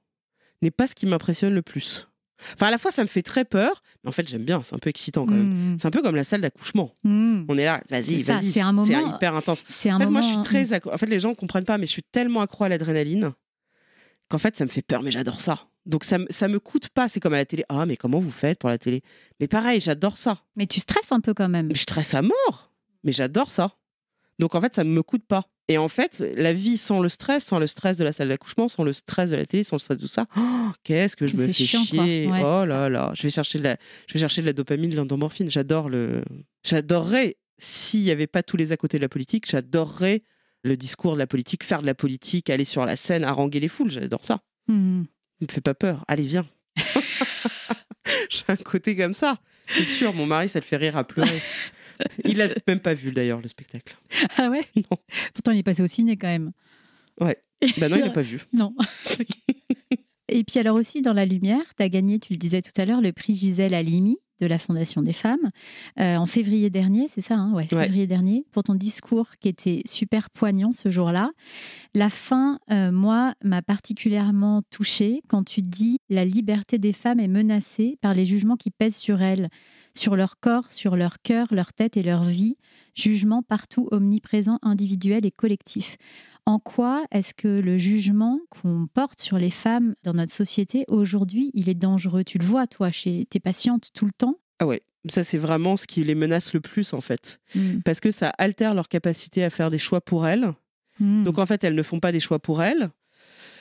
n'est pas ce qui m'impressionne le plus. Enfin, à la fois, ça me fait très peur, mais en fait, j'aime bien. C'est un peu excitant quand même. Mmh, C'est un peu comme la salle d'accouchement. mmh. On est là, vas-y, C'est ça, vas-y. c'est un moment- hyper intense. C'est un En fait, moment. moi, je suis très. accro- En fait, les gens comprennent pas, mais je suis tellement accro à l'adrénaline qu'en fait, ça me fait peur, mais j'adore ça. Donc, ça, ça me coûte pas. C'est comme à la télé. Ah, mais comment vous faites pour la télé? Mais pareil, j'adore ça. Mais tu stresses un peu quand même. Je stresse à mort, mais j'adore ça. Donc en fait, ça ne me coûte pas. Et en fait, la vie sans le stress, sans le stress de la salle d'accouchement, sans le stress de la télé, sans le stress de tout ça, oh, qu'est-ce que je me fais chiant, chier. Ouais, oh là là, je vais chercher de la, je vais chercher de la dopamine, de l'endorphine. J'adore le, j'adorerais s'il n'y avait pas tous les à côté de la politique, j'adorerais le discours de la politique, faire de la politique, aller sur la scène, haranguer les foules. J'adore ça. Il me fait pas peur. Allez, viens. (laughs) (laughs) J'ai un côté comme ça. C'est sûr, mon mari, ça le fait rire à pleurer. (laughs) (laughs) Il a même pas vu d'ailleurs le spectacle. Ah ouais? Non. Pourtant, il est passé au ciné quand même. Ouais. Bah non, il n'a pas vu. (laughs) Non. Et puis alors aussi, dans La Lumière, tu as gagné, tu le disais tout à l'heure, le prix Gisèle Halimi de la Fondation des femmes euh, en février dernier, c'est ça, hein? Ouais, Ouais. février dernier, pour ton discours qui était super poignant ce jour-là. La fin, euh, moi, m'a particulièrement touchée quand tu dis la liberté des femmes est menacée par les jugements qui pèsent sur elles, sur leur corps, sur leur cœur, leur tête et leur vie, jugements partout omniprésents, individuels et collectifs. En quoi est-ce que le jugement qu'on porte sur les femmes dans notre société aujourd'hui, il est dangereux? Tu le vois, toi, chez tes patientes tout le temps? Ah ouais. Ça, c'est vraiment ce qui les menace le plus, en fait. Mm. Parce que ça altère leur capacité à faire des choix pour elles. Mm. Donc, en fait, elles ne font pas des choix pour elles.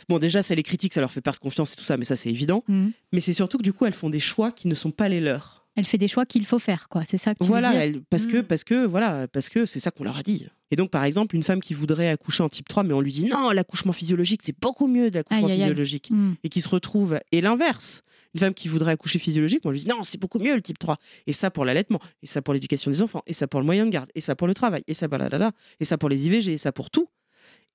Bon, déjà, ça les critique, ça leur fait perdre confiance et tout ça, mais ça, c'est évident. Mm. Mais c'est surtout que, du coup, elles font des choix qui ne sont pas les leurs. Elle fait des choix qu'il faut faire, quoi. C'est ça que tu Voilà, veux dire elle- parce que Mm. parce que voilà, parce que c'est ça qu'on leur a dit. Et donc par exemple, une femme qui voudrait accoucher en type 3 mais on lui dit non, l'accouchement physiologique, c'est beaucoup mieux de l'accouchement aïe, physiologique Mm. et qui se retrouve et l'inverse. Une femme qui voudrait accoucher physiologique, on lui dit non, c'est beaucoup mieux le type 3. Et ça pour l'allaitement, et ça pour l'éducation des enfants, et ça pour le moyen de garde, et ça pour le travail, et ça blablabla, et ça pour les IVG, et ça pour tout.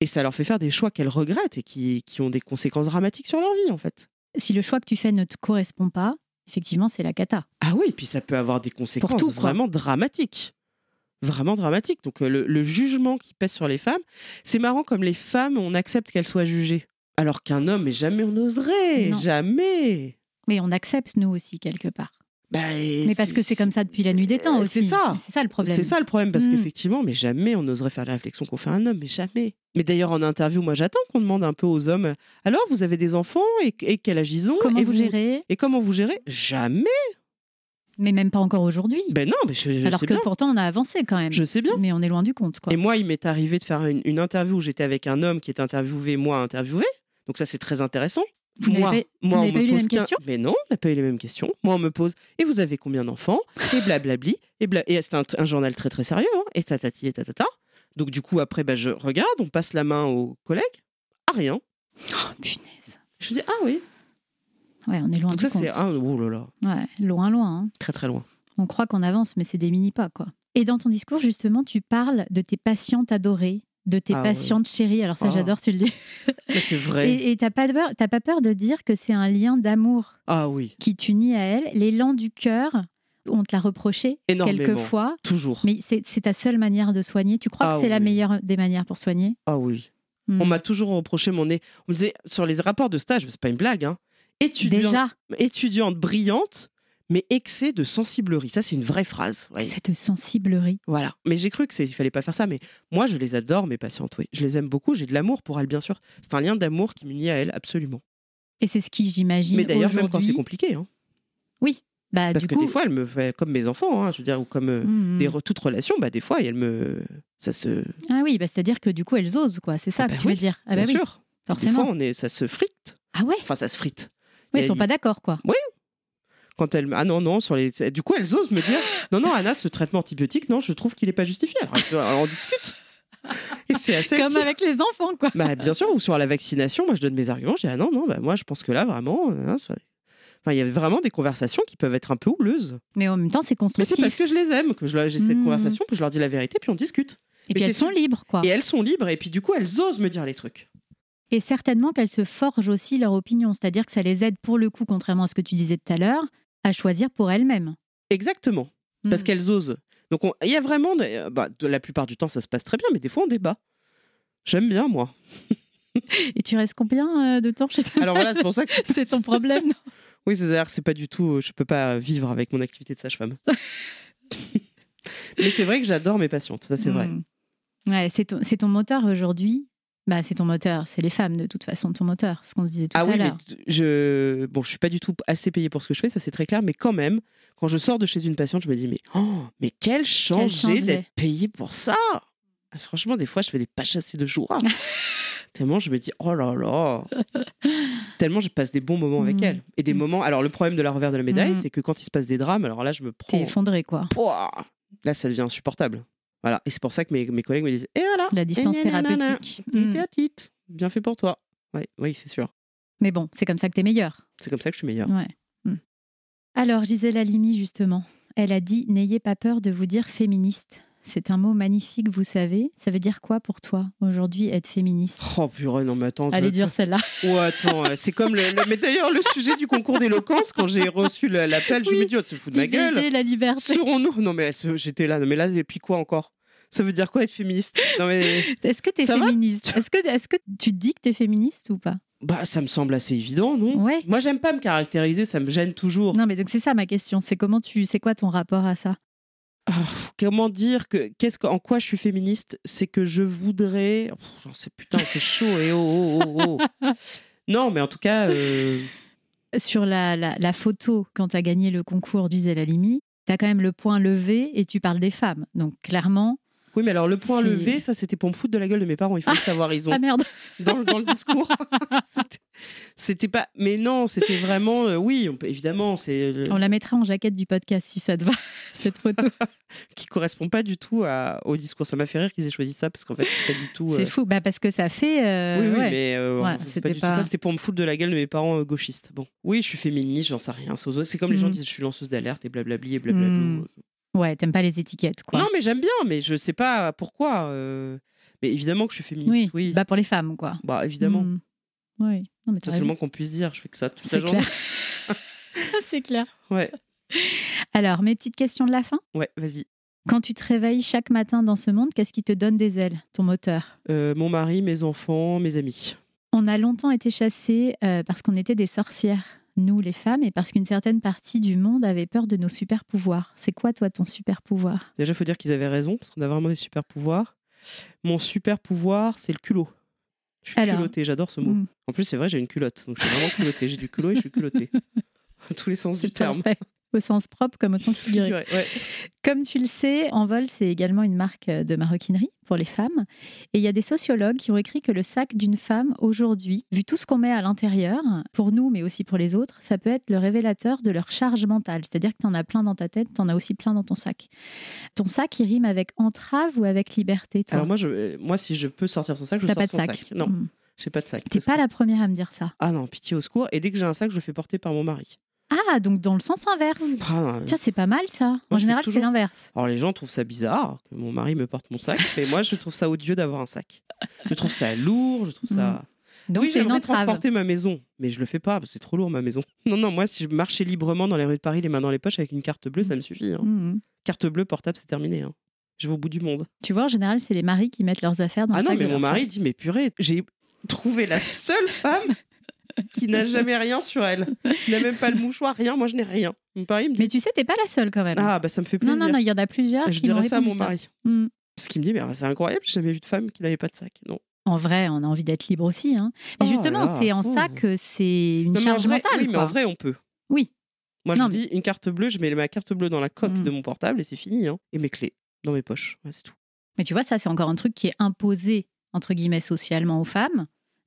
Et ça leur fait faire des choix qu'elles regrettent et qui, qui ont des conséquences dramatiques sur leur vie en fait. Si le choix que tu fais ne te correspond pas, effectivement, c'est la cata. Ah oui, puis ça peut avoir des conséquences tout, vraiment dramatiques. Vraiment dramatiques. Donc euh, le, le jugement qui pèse sur les femmes, c'est marrant comme les femmes, on accepte qu'elles soient jugées. Alors qu'un homme, mais jamais on n'oserait, Non. jamais. Mais on accepte, nous aussi, quelque part. Bah, Mais parce que c'est comme ça depuis la nuit des temps Euh, aussi. c'est ça. C'est ça le problème. C'est ça le problème, parce Mm. qu'effectivement, mais jamais on n'oserait faire la réflexion qu'on fait un homme, mais jamais. Mais d'ailleurs, en interview, moi j'attends qu'on demande un peu aux hommes alors, vous avez des enfants et, et quel âge ils ont Comment et vous gérez? Et comment vous gérez? Jamais. Mais même pas encore aujourd'hui. Ben non, mais je, je Alors sais que bien. pourtant, on a avancé quand même. Je sais bien. Mais on est loin du compte, quoi. Et moi, il m'est arrivé de faire une, une interview où j'étais avec un homme qui était interviewé, moi interviewé. Donc ça, c'est très intéressant. Vous moi, pas- moi, on me eu les pose mêmes qu'un- questions Mais non, on n'a pas eu les mêmes questions. Moi, on me pose et vous avez combien d'enfants Et blablabli. Et, bla... et c'est un, un journal très très sérieux. hein, et tatati et tatata. Donc du coup, après, bah, je regarde, on passe la main aux collègues. Ah rien. Oh, punaise. Je dis ah oui. Ouais, on est loin Donc du ça, c'est ah, oh là là, Ouais, loin, loin. hein. très très loin. On croit qu'on avance, mais c'est des mini-pas, quoi. Et dans ton discours, justement, tu parles de tes patientes adorées, de tes Ah ouais. patientes chéries. Alors ça, Ah. j'adore, tu le dis. C'est vrai. Et t'as pas, peur- t'as pas peur de dire que c'est un lien d'amour Ah oui, qui t'unit à elle, l'élan du cœur. On te l'a reproché Énormément. quelquefois, toujours. mais c'est ta seule manière de soigner. Tu crois Ah que c'est la meilleure des manières pour soigner? Ah oui. Hmm. On m'a toujours reproché mon nez. On me disait sur les rapports de stage, c'est pas une blague, hein. Étudiante, Déjà, étudiante brillante, mais excès de sensiblerie. Ça, c'est une vraie phrase. ouais. cette sensiblerie. Voilà. Mais j'ai cru que c'est, il fallait pas faire ça. Mais moi, je les adore, mes patientes. Oui, je les aime beaucoup. J'ai de l'amour pour elles, bien sûr. C'est un lien d'amour qui m'unit à elles, absolument. Et c'est ce qui, j'imagine, Mais d'ailleurs, même quand c'est compliqué, hein. bah, parce du que coup, des fois, elle me fait comme mes enfants, hein, je veux dire, ou comme euh, hmm, des re- toute relation. Bah, des fois, elle me, ça se, Ah oui, bah, c'est-à-dire que du coup, elles osent, quoi. C'est ça Ah que bah tu oui, veux dire. Ah bien bah oui, sûr. Des forcément. fois, on est, ça se frite. Ah ouais Enfin, ça se frite. Oui, ils sont pas d'accord, quoi. Quand elle ah non non sur les du coup elles osent me dire non non Anna ce traitement antibiotique non je trouve qu'il est pas justifié alors, alors on discute et c'est assez Comme avec les enfants, quoi. bah, bien sûr ou sur la vaccination moi je donne mes arguments je dis ah non non bah, moi je pense que là vraiment hein, enfin il y avait vraiment des conversations qui peuvent être un peu houleuses Mais en même temps, c'est mais constructif. c'est parce que je les aime que j'ai cette Mhm. conversation que je leur dis la vérité puis on discute Et mais puis elles sont libres, quoi. et elles sont libres et puis du coup elles osent me dire les trucs Et certainement qu'elles se forgent aussi leur opinion. C'est-à-dire que ça les aide, pour le coup, contrairement à ce que tu disais tout à l'heure, à choisir pour elles-mêmes. exactement parce Hmm. qu'elles osent donc on- il y a vraiment de, bah, de la plupart du temps ça se passe très bien mais des fois on débat j'aime bien moi (laughs) Et tu restes combien euh, de temps chez ta alors voilà c'est pour ça que (laughs) C'est ton problème non? (laughs) Oui, c'est-à-dire c'est pas du tout. Je peux pas vivre avec mon activité de sage-femme. Mais c'est vrai que j'adore mes patientes, ça c'est vrai. Hmm. Ouais, c'est ton, c'est ton moteur aujourd'hui. Bah, c'est ton moteur, c'est les femmes de toute façon, ton moteur, ce qu'on se disait tout Ah à oui, l'heure. je bon, je suis pas du tout assez payée pour ce que je fais, ça c'est très clair. Mais quand même, quand je sors de chez une patiente, je me dis mais oh, mais quel changé changé. d'être payée pour ça. Ah, Franchement, des fois, je fais des pas chassés de jour. (laughs) Tellement je me dis oh là là. Tellement je passe des bons moments avec Mm. elle et des Mm. moments. Alors le problème de la revers de la médaille, Mm. c'est que quand il se passe des drames, alors là je me T'es prends. effondré, quoi. Pouah Là, ça devient insupportable. Voilà. Et c'est pour ça que mes, mes collègues me disent Et voilà La distance thérapeutique. Mm. t'es à titre. Bien fait pour toi. Ouais, oui, c'est sûr. Mais bon, c'est comme ça que t'es meilleur. C'est comme ça que je suis meilleure. Ouais. Mm. Alors, Gisèle Halimi, justement, elle a dit N'ayez pas peur de vous dire féministe. C'est un mot magnifique, vous savez. Ça veut dire quoi pour toi, aujourd'hui, être féministe? Oh purée, non mais attends. tu Allez dire celle-là. Oh attends, c'est comme le, le- Mais d'ailleurs, le sujet du concours d'éloquence, quand j'ai reçu l'appel, je Oui. me dis, oh, tu te fous de ma gueule. La liberté. Serons-nous Non mais j'étais là. Non mais là, et puis quoi encore? Ça veut dire quoi être féministe? Non mais Est-ce que t'es Ça va? féministe? Est-ce que, est que tu te dis que t'es féministe ou pas? Bah ça me semble assez évident, non? Ouais. Moi, j'aime pas me caractériser, ça me gêne toujours. Non, mais donc c'est ça ma question. C'est comment tu, c'est quoi ton rapport à ça? Comment dire que qu'est-ce que- en quoi je suis féministe? C'est que je voudrais. J'en sais putain, c'est chaud et oh oh oh. oh. (laughs) Non, mais en tout cas, euh, Sur la, la, la photo, quand tu as gagné le concours Gisèle Halimi, tu as quand même le point levé et tu parles des femmes. Donc clairement. Oui, mais alors le point levé, ça c'était pour me foutre de la gueule de mes parents. Il faut le savoir, ils ont Ah merde dans, le- dans le discours. (laughs) (laughs) C'était- pas. Mais non, c'était vraiment. euh, oui, on peut- évidemment, c'est le- On la mettra en jaquette du podcast si ça te va, (laughs) cette photo. qui correspond pas du tout à- au discours. Ça m'a fait rire qu'ils aient choisi ça parce qu'en fait, c'est pas du tout. C'est euh, fou. Bah, parce que ça fait. euh, oui, oui, ouais. mais euh, Ouais, c'est c'était pas ça. C'était pour me foutre de la gueule de mes parents euh, gauchistes. Bon, oui, je suis féministe, j'en sais rien. C'est comme les gens Mm. disent, je suis lanceuse d'alerte et blablabli et blablabla. Mm. Ouais, t'aimes pas les étiquettes, quoi. Non, mais j'aime bien, mais je sais pas pourquoi. euh, Mais évidemment que je suis féministe. oui, Oui, Bah, pour les femmes, quoi. bah évidemment. Mm. Oui. Non, mais C'est seulement qu'on puisse dire. Je fais que ça toute la C'est journée. clair. (laughs) c'est clair. Ouais, Alors, mes petites questions de la fin? ouais, vas-y. Quand tu te réveilles chaque matin dans ce monde, qu'est-ce qui te donne des ailes, ton moteur? Euh, mon mari, mes enfants, mes amis. On a longtemps été chassés euh, parce qu'on était des sorcières, nous les femmes, et parce qu'une certaine partie du monde avait peur de nos super pouvoirs. C'est quoi, toi, ton super pouvoir Déjà, il faut dire qu'ils avaient raison, parce qu'on a vraiment des super pouvoirs. Mon super pouvoir, c'est le culot. Je suis Alors. culottée, j'adore ce mot. Mm, En plus, c'est vrai, j'ai une culotte. Donc, je suis vraiment culottée. J'ai du culot et je suis culottée. (laughs) Tous les sens du terme. Au sens propre comme au sens figuré. Figuré, ouais. Comme tu le sais, Envol, c'est également une marque de maroquinerie pour les femmes. Et il y a des sociologues qui ont écrit que le sac d'une femme, aujourd'hui, vu tout ce qu'on met à l'intérieur, pour nous, mais aussi pour les autres, ça peut être le révélateur de leur charge mentale. C'est-à-dire que tu en as plein dans ta tête, tu en as aussi plein dans ton sac. Ton sac, il rime avec entrave ou avec liberté, toi? Alors, moi, je, euh, moi, si je peux sortir son sac, je sors pas de son sac. sac. Non, Mm. j'ai pas de sac. T'es pas que- la première à me dire ça. Ah non, pitié au secours. Et dès que j'ai un sac, je le fais porter par mon mari. Ah, donc dans le sens inverse. Ah, euh, Tiens, c'est pas mal ça. en général, c'est l'inverse. Alors les gens trouvent ça bizarre que mon mari me porte mon sac, (laughs) mais moi je trouve ça odieux d'avoir un sac. Je trouve ça lourd, je trouve ça. Donc oui, j'aimerais transporter ma maison, mais je le fais pas, c'est trop lourd ma maison. (laughs) Non, non, moi si je marchais librement dans les rues de Paris, les mains dans les poches avec une carte bleue, ça me suffit. hein. Mhm. Carte bleue portable, c'est terminé. hein. Je vais au bout du monde. Tu vois, en général, c'est les maris qui mettent leurs affaires dans ah le non, sac mais mon mari dit mais purée, j'ai trouvé la seule femme qui n'a (laughs) jamais rien sur elle, qui n'a même pas le mouchoir, rien. Moi je n'ai rien. Mon mari me dit Mais tu sais, t'es pas la seule quand même. ah bah ça me fait non, plaisir. non, non, il y en a plusieurs je qui dirais ça à mon mari. Mm. Parce qu'il me dit mais c'est incroyable, j'ai jamais vu de femme qui n'avait pas de sac. Non. En vrai, on a envie d'être libre aussi. Hein. Mais Oh justement, c'est en ça Oh. que c'est une Non, charge vrai- mentale. Oui, mais en vrai, on peut. Oui. Moi, Non, je dis une carte bleue, je mets ma carte bleue dans la coque Mm. de mon portable et c'est fini. hein. Et mes clés dans mes poches. Ouais, c'est tout. Mais tu vois, ça, c'est encore un truc qui est imposé, entre guillemets, socialement aux femmes,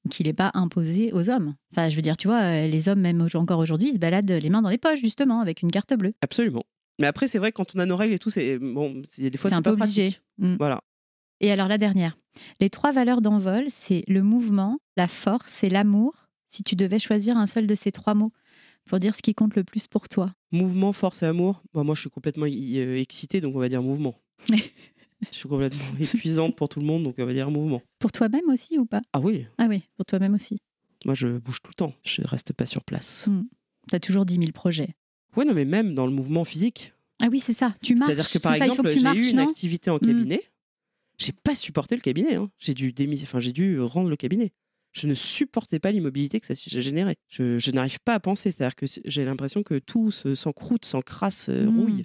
qui n'est pas imposé aux hommes. Enfin, je veux dire, tu vois, euh, les hommes, même encore aujourd'hui, ils se baladent les mains dans les poches, justement, avec une carte bleue. Absolument. Mais après, c'est vrai, quand on a nos règles et tout, c'est bon, des fois, C'est un peu obligé. Mm. Voilà. Et alors, la dernière. Les trois valeurs d'envol, c'est le mouvement, la force et l'amour. Si tu devais choisir un seul de ces trois mots pour dire ce qui compte le plus pour toi. Mouvement, force et amour. Bah, moi, je suis complètement euh, excitée, donc on va dire mouvement. (laughs) (laughs) je suis complètement (laughs) épuisante pour tout le monde, donc on va dire mouvement. Pour toi-même aussi ou pas? Ah oui, Ah oui, pour toi-même aussi. moi, je bouge tout le temps. Je reste pas sur place. Tu as toujours 10 000 projets. Ouais, non, mais même dans le mouvement physique. Ah oui, c'est ça. Tu marches. C'est-à-dire que par ça, exemple, j'ai eu une activité en Mm. cabinet. J'ai pas supporté le cabinet. hein. J'ai dû démis... enfin, j'ai dû rendre le cabinet. Je ne supportais pas l'immobilité que ça a généré. Je, je n'arrive pas à penser. C'est-à-dire que j'ai l'impression que tout se- s'encroute, s'encrasse, euh, Mm. rouille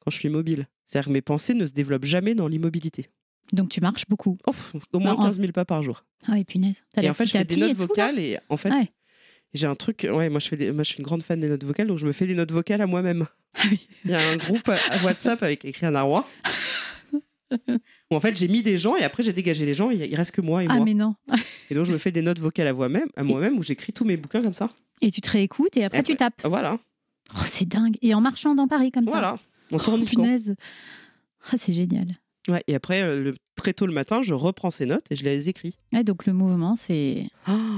quand je suis mobile. C'est-à-dire que mes pensées ne se développent jamais dans l'immobilité. Donc tu marches beaucoup. Ouf, au moins Non, en- 15 000 pas par jour. Ah oui, punaise. Et en fait, je fais des notes et tout, là vocales et en fait, Ouais. j'ai un truc. Ouais, moi je, fais des- moi, je suis une grande fan des notes vocales, donc je me fais des notes vocales à moi-même. Ah oui. (laughs) Il y a un groupe à WhatsApp avec écrit un arroi. (laughs) où en fait, j'ai mis des gens et après j'ai dégagé les gens. et Il reste que moi et Ah moi. mais non. Et donc, je me fais des notes vocales à moi-même, à moi-même où j'écris tous mes bouquins comme ça. Et tu te réécoutes et après Et tu après- tapes. Voilà, Oh, c'est dingue. Et en marchant dans Paris comme ça. voilà. On tourne Oh, punaise. Ah, c'est génial. Ouais, et après, euh, le, très tôt le matin, je reprends ces notes et je les écris. Ouais, donc le mouvement, c'est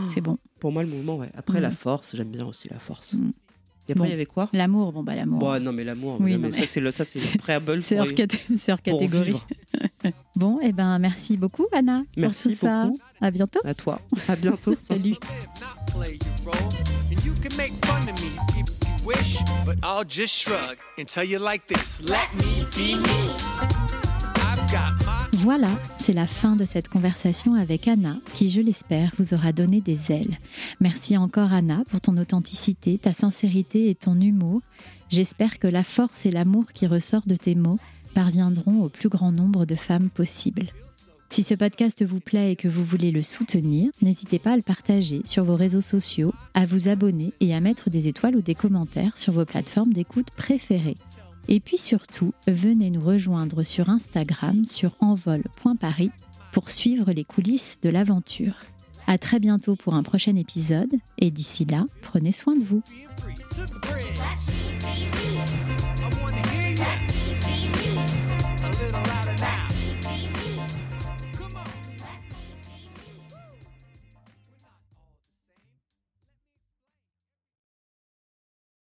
c'est bon. Pour moi, le mouvement, ouais. Après, Mm. la force, j'aime bien aussi la force. Mm. Et après, Bon. il y avait quoi? L'amour, bon bah l'amour. Bon, non, mais l'amour, Oui, mais mais- ça, c'est le, ça, c'est le (laughs) préambule c'est pour, hors, hors catégorie. vivre. (laughs) Bon, et ben merci beaucoup Anna Merci pour tout ça. beaucoup. À bientôt. À toi. À bientôt. (laughs) Salut. Voilà, c'est la fin de cette conversation avec Anna, qui, je l'espère, vous aura donné des ailes. Merci encore Anna pour ton authenticité, ta sincérité et ton humour. J'espère que la force et l'amour qui ressortent de tes mots parviendront au plus grand nombre de femmes possible. Si ce podcast vous plaît et que vous voulez le soutenir, n'hésitez pas à le partager sur vos réseaux sociaux, à vous abonner et à mettre des étoiles ou des commentaires sur vos plateformes d'écoute préférées. Et puis surtout, venez nous rejoindre sur Instagram sur envol.paris pour suivre les coulisses de l'aventure. À très bientôt pour un prochain épisode et d'ici là, prenez soin de vous.